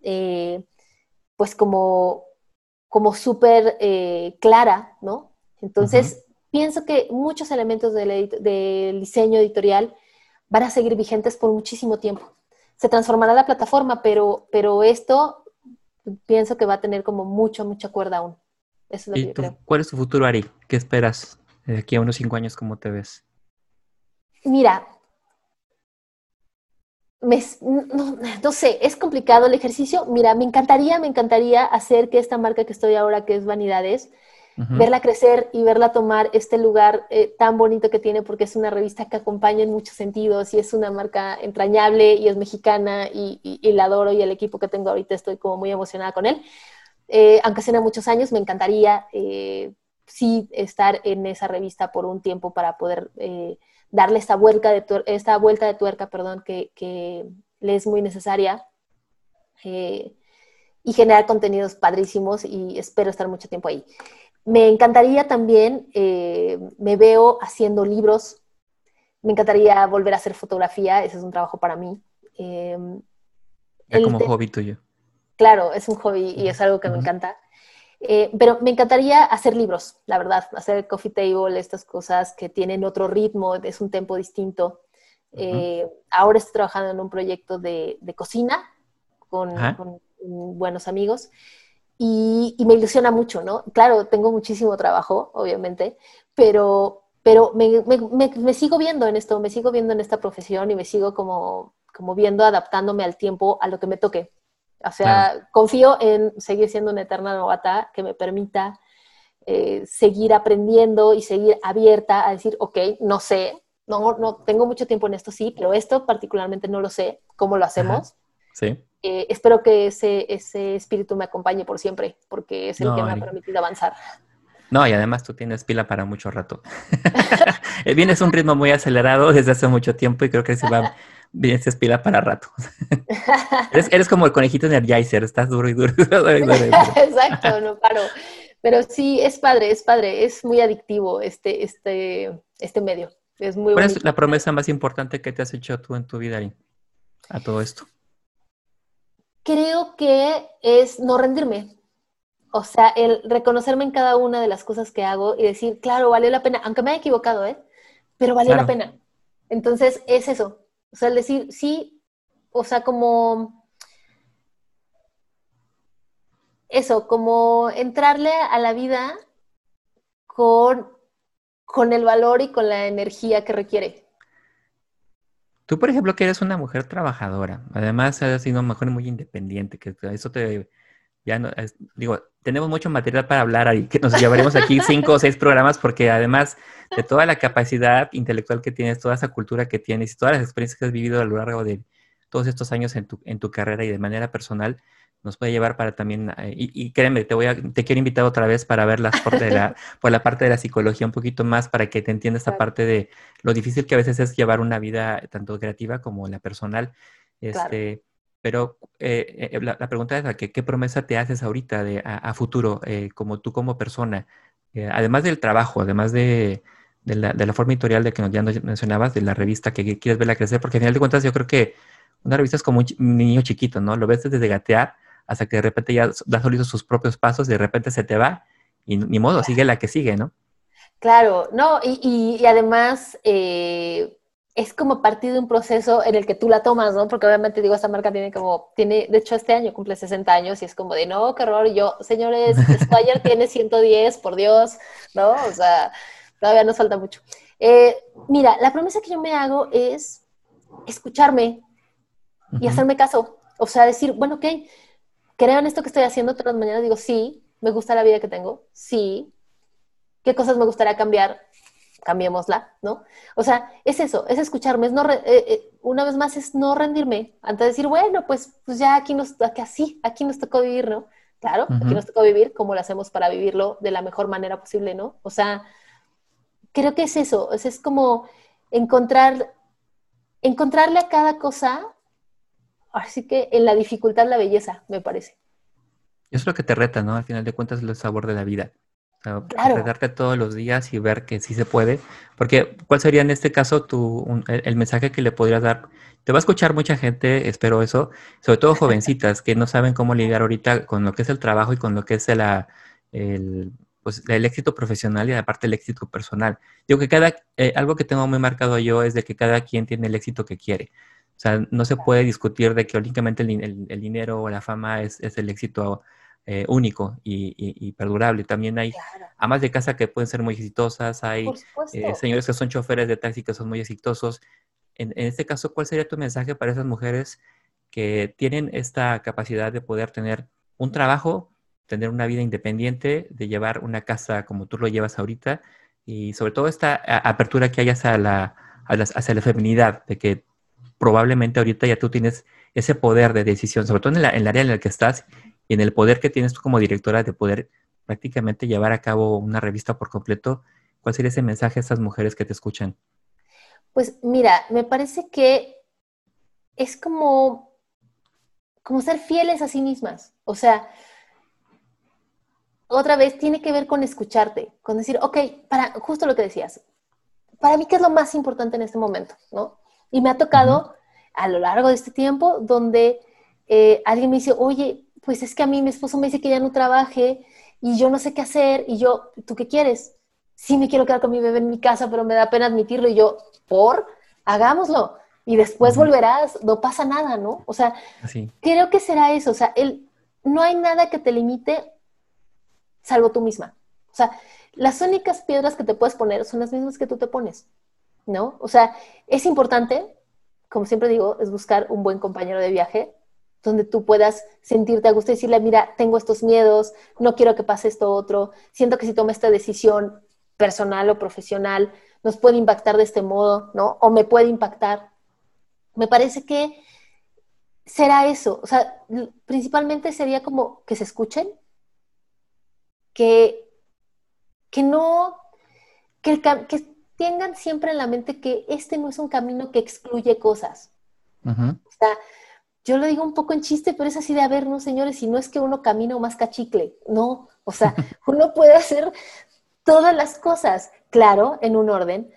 eh, pues como, como súper clara, ¿no? Entonces, pienso que muchos elementos del, del diseño editorial van a seguir vigentes por muchísimo tiempo. Se transformará la plataforma, pero, pero esto pienso que va a tener como mucha, mucha cuerda aún. Eso es lo que ¿Cuál es tu futuro, Ari? ¿Qué esperas de aquí a unos cinco años? ¿Cómo te ves? Mira, no, sé, es complicado el ejercicio. Mira, me encantaría, me encantaría hacer que esta marca que estoy ahora, que es Vanidades, verla crecer y verla tomar este lugar eh, tan bonito que tiene, porque es una revista que acompaña en muchos sentidos y es una marca entrañable y es mexicana y, la adoro y el equipo que tengo ahorita estoy como muy emocionada con él. Eh, aunque sea muchos años, me encantaría eh, sí estar en esa revista por un tiempo para poder darle esta vuelta de, esta vuelta de tuerca perdón, que, que le es muy necesaria y generar contenidos padrísimos y espero estar mucho tiempo ahí. Me encantaría también, eh, me veo haciendo libros, me encantaría volver a hacer fotografía, ese es un trabajo para mí. Eh, es como hobby tuyo. Claro, es un hobby y es algo que me encanta. Eh, pero me encantaría hacer libros, la verdad, hacer coffee table, estas cosas que tienen otro ritmo, es un tempo distinto. ahora estoy trabajando en un proyecto de, cocina con, buenos amigos y, me ilusiona mucho, ¿no? Claro, tengo muchísimo trabajo, obviamente, pero, pero me, me, sigo viendo en esto, me sigo viendo en esta profesión y me sigo como, como viendo, adaptándome al tiempo, a lo que me toque. O sea, confío en seguir siendo una eterna novata que me permita eh, seguir aprendiendo y seguir abierta a decir, ok, no sé, no, no tengo mucho tiempo en esto, sí, pero esto particularmente no lo sé, cómo lo hacemos. Sí. Eh, espero que ese, ese espíritu me acompañe por siempre, porque es el que me ha permitido avanzar. No, y además tú tienes pila para mucho rato. *laughs* Vienes a un ritmo muy acelerado desde hace mucho tiempo y creo que si va, vienes pila para rato. *laughs* eres, como el conejito Energizer, estás *laughs* duro y duro. Exacto, no paro. Pero sí, es padre, es padre, es muy adictivo este, este, este medio. Es muy ¿Cuál es la promesa más importante que te has hecho tú en tu vida, a todo esto? Creo que es no rendirme. O sea, el reconocerme en cada una de las cosas que hago y decir, claro, valió la pena, aunque me haya equivocado, ¿eh? Pero valió la pena. Entonces, es eso. O sea, el decir, sí, o sea, como... Eso, como entrarle a la vida con, con el valor y con la energía que requiere. Tú, por ejemplo, que eres una mujer trabajadora, además has sido mujer muy independiente, que eso te ya no, digo, tenemos mucho material para hablar y que nos llevaremos aquí cinco o seis programas porque además de toda la capacidad intelectual que tienes, toda esa cultura que tienes y todas las experiencias que has vivido a lo largo de todos estos años en tu, en tu carrera y de manera personal, nos puede llevar para también, eh, y, créeme, te voy a, te quiero invitar otra vez para ver las por, de la, *laughs* por la parte de la psicología un poquito más para que te entiendas esta parte de lo difícil que a veces es llevar una vida tanto creativa como la personal. Este, pero eh, eh, la, pregunta es, ¿qué, ¿qué, promesa te haces ahorita de, a, futuro, eh, como tú como persona? además del trabajo, además de, de, la, de, la, forma editorial de que nos, ya mencionabas, de la revista que, quieres verla crecer, porque al final de cuentas yo creo que una revista es como un, niño chiquito, ¿no? Lo ves desde gatear hasta que de repente ya da solito sus propios pasos y de repente se te va y ni modo, sigue la que sigue, ¿no? Claro, no, y, y, además es como partir de un proceso en el que tú la tomas, ¿no? Porque obviamente digo, esta marca tiene como, tiene, de hecho este año cumple 60 años y es como de, no, qué horror, y yo, señores, Squire tiene 110, por Dios, ¿no? O sea, todavía nos falta mucho. Eh, mira, la promesa que yo me hago es escucharme y hacerme caso. O sea, decir, bueno, ok, creo en esto que estoy haciendo todas las mañanas, digo, sí, me gusta la vida que tengo, sí, qué cosas me gustaría cambiar, cambiémosla, ¿no? O sea, es eso, es escucharme, es no, eh, eh, una vez más, es no rendirme, antes de decir, bueno, pues, pues ya aquí nos, aquí así, aquí nos tocó vivir, ¿no? Claro, aquí nos tocó vivir, ¿cómo lo hacemos para vivirlo de la mejor manera posible, ¿no? O sea, creo que es eso, es, es como encontrar, encontrarle a cada cosa, así que en la dificultad la belleza, me parece. Eso es lo que te reta, ¿no? Al final de cuentas, el sabor de la vida. O sea, todos los días y ver que sí se puede. Porque, ¿cuál sería en este caso tu, el, mensaje que le podrías dar? Te va a escuchar mucha gente, espero eso, sobre todo jovencitas que no saben cómo lidiar ahorita con lo que es el trabajo y con lo que es el, pues, el éxito profesional y aparte el éxito personal. Digo que cada, eh, algo que tengo muy marcado yo es de que cada quien tiene el éxito que quiere. O sea, no se puede discutir de que únicamente el, el dinero o la fama es, es el éxito eh, único y, perdurable. También hay amas de casa que pueden ser muy exitosas, hay eh, señores que son choferes de taxi que son muy exitosos. En, este caso, ¿cuál sería tu mensaje para esas mujeres que tienen esta capacidad de poder tener un trabajo, tener una vida independiente, de llevar una casa como tú lo llevas ahorita y sobre todo esta apertura que hay hacia la, hacia la feminidad, de que probablemente ahorita ya tú tienes ese poder de decisión, sobre todo en, en el área en el que estás y en el poder que tienes tú como directora de poder prácticamente llevar a cabo una revista por completo, ¿cuál sería ese mensaje a esas mujeres que te escuchan? Pues mira, me parece que es como, como ser fieles a sí mismas. O sea, otra vez tiene que ver con escucharte, con decir, ok, para justo lo que decías, para mí, ¿qué es lo más importante en este momento? ¿no? Y me ha tocado a lo largo de este tiempo donde eh, alguien me dice, oye, pues es que a mí mi esposo me dice que ya no trabaje y yo no sé qué hacer y yo, ¿tú qué quieres? Sí me quiero quedar con mi bebé en mi casa, pero me da pena admitirlo y yo, ¿por? Hagámoslo y después volverás, no pasa nada, ¿no? O sea, creo que será eso, o sea, el, no hay nada que te limite salvo tú misma. O sea, las únicas piedras que te puedes poner son las mismas que tú te pones, ¿no? O sea, es importante, como siempre digo, es buscar un buen compañero de viaje, donde tú puedas sentirte a gusto y decirle, mira, tengo estos miedos, no quiero que pase esto otro, siento que si tomo esta decisión personal o profesional, nos puede impactar de este modo, ¿no? O me puede impactar. Me parece que será eso, o sea, principalmente sería como que se escuchen, que, que no, que, que tengan siempre en la mente que este no es un camino que excluye cosas. O sea, yo lo digo un poco en chiste, pero es así de, a ver, no, señores, si no es que uno camina o más cachicle, no, o sea, *laughs* uno puede hacer todas las cosas, claro, en un orden,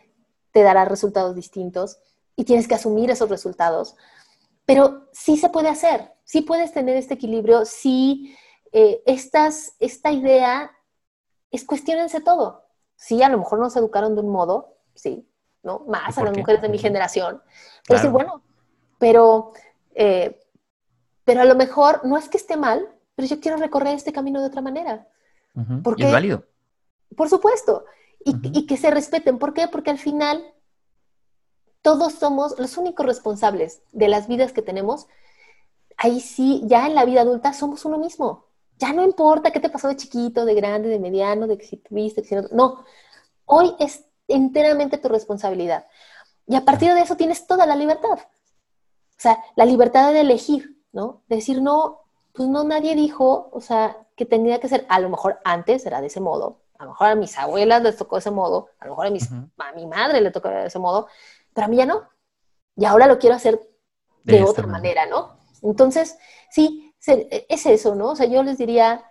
te dará resultados distintos y tienes que asumir esos resultados, pero sí se puede hacer, sí puedes tener este equilibrio, sí eh, estas, esta idea es cuestionense todo. Sí, a lo mejor nos educaron de un modo, sí, ¿no? Más a las mujeres de mi generación. Pero decir, bueno, pero, eh, pero a lo mejor no es que esté mal, pero yo quiero recorrer este camino de otra manera. porque, es válido. Por supuesto. Y, y, que se respeten. ¿Por qué? Porque al final todos somos los únicos responsables de las vidas que tenemos. Ahí sí, ya en la vida adulta somos uno mismo. Ya no importa qué te pasó de chiquito, de grande, de mediano, de que si tuviste, que si no. No, hoy es enteramente tu responsabilidad. Y a partir de eso tienes toda la libertad. O sea, la libertad de elegir, ¿no? De decir, no, pues no, nadie dijo, o sea, que tendría que ser, a lo mejor antes era de ese modo, a lo mejor a mis abuelas les tocó de ese modo, a lo mejor a, mis, a mi madre le tocó de ese modo, pero a mí ya no. Y ahora lo quiero hacer de, otra manera, ¿no? Entonces, sí, es eso, ¿no? O sea, yo les diría,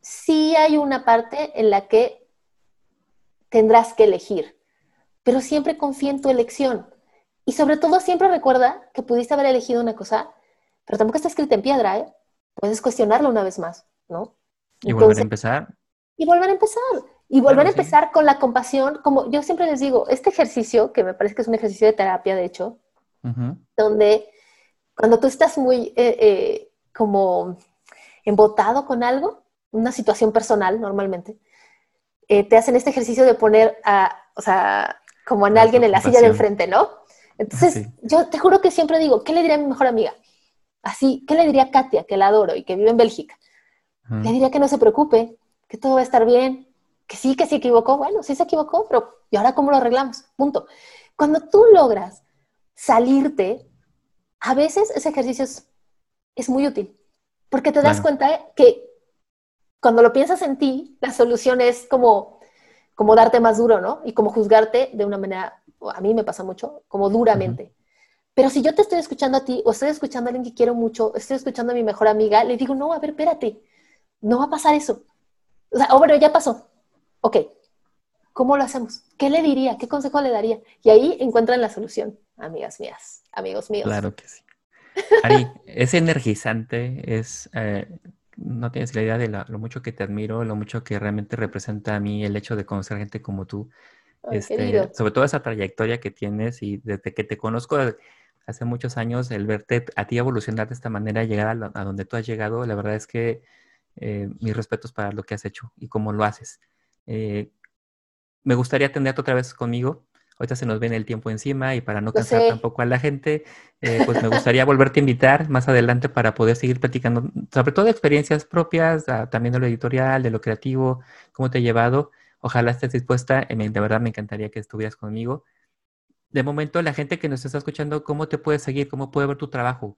sí hay una parte en la que tendrás que elegir, pero siempre confía en tu elección. Y sobre todo siempre recuerda que pudiste haber elegido una cosa, pero tampoco está escrita en piedra, ¿eh? Puedes cuestionarlo una vez más, ¿no? Y volver a empezar. Y volver a empezar. Y volver a empezar con la compasión, como yo siempre les digo, este ejercicio, que me parece que es un ejercicio de terapia, de hecho, donde cuando tú estás muy eh, eh, como embotado con algo, una situación personal normalmente, eh, te hacen este ejercicio de poner a, o sea, como en alguien en la silla de enfrente, ¿no? Entonces, yo te juro que siempre digo, ¿qué le diría a mi mejor amiga? Así, ¿qué le diría a Katia, que la adoro y que vive en Bélgica? Le diría que no se preocupe, que todo va a estar bien, que sí, que se equivocó, bueno, sí se equivocó, pero ¿y ahora cómo lo arreglamos? Punto. Cuando tú logras salirte, a veces ese ejercicio es, muy útil, porque te das cuenta que cuando lo piensas en ti, la solución es como, como darte más duro, ¿no? Y como juzgarte de una manera, a mí me pasa mucho, como duramente. Pero si yo te estoy escuchando a ti, o estoy escuchando a alguien que quiero mucho, estoy escuchando a mi mejor amiga, le digo, no, a ver, espérate, no va a pasar eso. O sea, oh, bueno, ya pasó, ok, ¿cómo lo hacemos? ¿Qué le diría? ¿Qué consejo le daría? Y ahí encuentran la solución, amigas mías, amigos míos. Claro que sí. Ari, *laughs* es energizante, es, eh, no tienes la idea de lo mucho que te admiro, lo mucho que realmente representa a mí el hecho de conocer gente como tú. Este, sobre todo esa trayectoria que tienes y desde que te conozco hace muchos años, el verte a ti evolucionar de esta manera, llegar a, donde tú has llegado, la verdad es que eh, mis respetos para lo que has hecho y cómo lo haces. Eh, me gustaría tenerte otra vez conmigo. Ahorita se nos viene el tiempo encima y para no cansar tampoco a la gente, eh, pues me gustaría volverte a invitar más adelante para poder seguir platicando, sobre todo de experiencias propias, ah, también de lo editorial, de lo creativo, cómo te he llevado. Ojalá estés dispuesta, de verdad me encantaría que estuvieras conmigo. De momento, la gente que nos está escuchando, ¿cómo te puede seguir? ¿Cómo puede ver tu trabajo?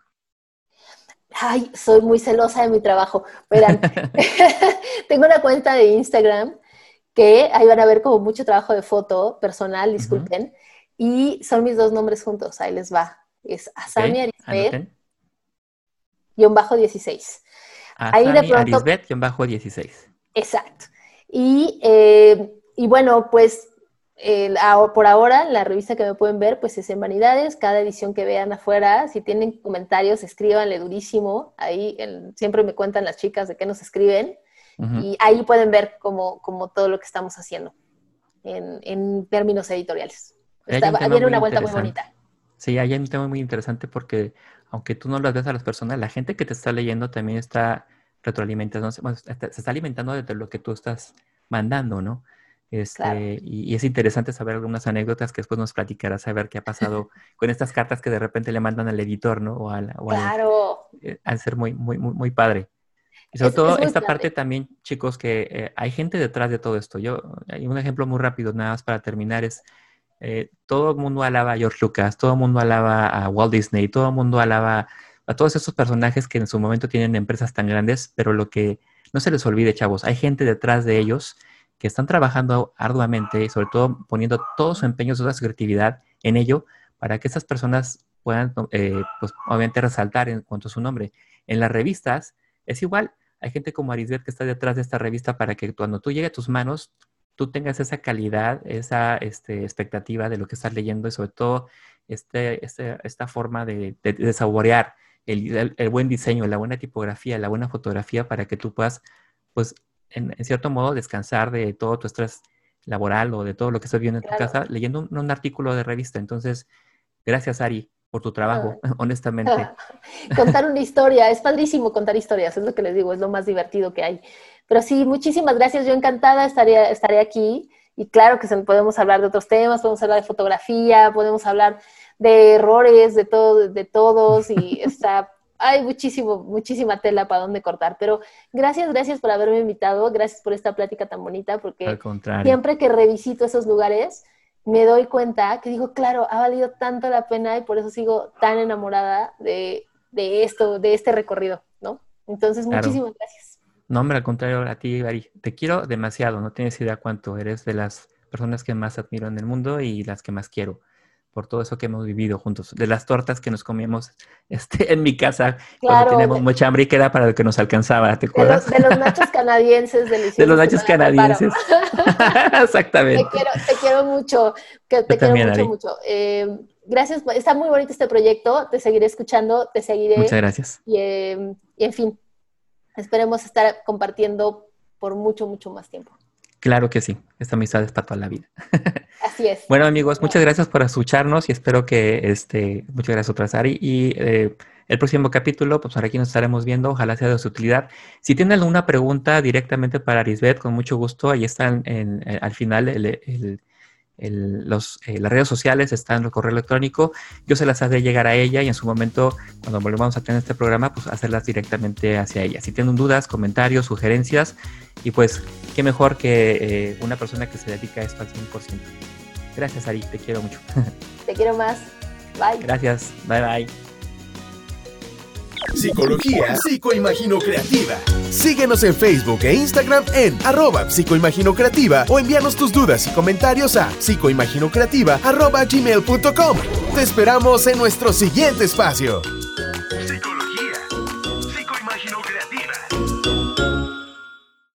Ay, soy muy celosa de mi trabajo. Verán, *laughs* *laughs* tengo una cuenta de Instagram que ahí van a ver como mucho trabajo de foto personal, disculpen, y son mis dos nombres juntos, ahí les va. Es Asami okay. guion bajo 16. ahí de pronto... guion bajo 16. Exacto. Y, eh, y bueno, pues por ahora, la revista que me pueden ver, pues es en Vanidades. Cada edición que vean afuera, si tienen comentarios, escríbanle durísimo. Ahí siempre me cuentan las chicas de qué nos escriben. Y ahí pueden ver como, como todo lo que estamos haciendo en, en términos editoriales. Está, viene una vuelta muy bonita. Sí, hay un tema muy interesante porque aunque tú no lo ves a las personas, la gente que te está leyendo también está retroalimentando, se está alimentando de lo que tú estás mandando, ¿no? Este, y, es interesante saber algunas anécdotas que después nos platicarás, saber qué ha pasado *laughs* con estas cartas que de repente le mandan al editor, ¿no? O al, claro. Eh, al ser muy, muy, muy, muy padre. Y sobre todo esta parte también, chicos, que eh, hay gente detrás de todo esto. Yo, hay un ejemplo muy rápido, nada más para terminar, es eh, todo el mundo alaba a George Lucas, todo el mundo alaba a Walt Disney, todo el mundo alaba a todos esos personajes que en su momento tienen empresas tan grandes, pero lo que no se les olvide, chavos, hay gente detrás de ellos que están trabajando arduamente y sobre todo poniendo todo su empeño, toda su creatividad en ello para que esas personas puedan, eh, pues, obviamente resaltar en cuanto a su nombre. En las revistas es igual, hay gente como Arisbet que está detrás de esta revista para que cuando tú llegue a tus manos, tú tengas esa calidad, esa este, expectativa de lo que estás leyendo y sobre todo este, este esta forma de, de, saborear el, el, buen diseño, la buena tipografía, la buena fotografía para que tú puedas, pues, en, cierto modo, descansar de todo tu estrés laboral o de todo lo que estás viendo en tu casa leyendo un, artículo de revista. Entonces, gracias, Ari, por tu trabajo, *laughs* honestamente. *laughs* contar una historia, es padrísimo contar historias, es lo que les digo, es lo más divertido que hay. Pero sí, muchísimas gracias, yo encantada estaría, estaré aquí. Y claro que podemos hablar de otros temas, podemos hablar de fotografía, podemos hablar de errores de, todo, de todos y está, *laughs* hay muchísimo, muchísima tela para donde cortar. Pero gracias, gracias por haberme invitado, gracias por esta plática tan bonita, porque siempre que revisito esos lugares, me doy cuenta que digo, claro, ha valido tanto la pena y por eso sigo tan enamorada de, de esto, de este recorrido, ¿no? Entonces, muchísimas gracias. No, hombre, al contrario, a ti, Ari, te quiero demasiado, no tienes idea cuánto eres de las personas que más admiro en el mundo y las que más quiero por todo eso que hemos vivido juntos, de las tortas que nos comíamos *laughs* este, en mi casa cuando teníamos mucha hambre y que era para lo que nos alcanzaba, ¿te acuerdas? De los, nachos canadienses *laughs* deliciosos. De los nachos canadienses. *laughs* Exactamente. Te quiero, te quiero mucho, que te quiero mucho, mucho. Eh, gracias, está muy bonito este proyecto, te seguiré escuchando, te seguiré. Muchas gracias. Y, eh, y en fin, esperemos estar compartiendo por mucho, mucho más tiempo. Claro que sí, esta amistad es para toda la vida. *laughs* Así es. bueno amigos, muchas gracias por escucharnos y espero que, este, muchas gracias otra Sari y eh, el próximo capítulo, pues por aquí nos estaremos viendo, ojalá sea de su utilidad. Si tienen alguna pregunta directamente para Arisbet, con mucho gusto, ahí están en, eh, al final el los, eh, las redes sociales están en el correo electrónico. Yo se las haré llegar a ella y en su momento, cuando volvamos a tener este programa, pues hacerlas directamente hacia ella. Si tienen dudas, comentarios, sugerencias, y pues qué mejor que eh, una persona que se dedica a esto al 100%. Gracias, Ari, te quiero mucho. *laughs* Te quiero más. Bye. Gracias. Bye, bye. Psicología Psicoimagino Creativa. Síguenos en Facebook e Instagram en arroba psicoimagino creativa o envíanos tus dudas y comentarios a psicoimaginocreativa arroba gmail.com. Te esperamos en nuestro siguiente espacio.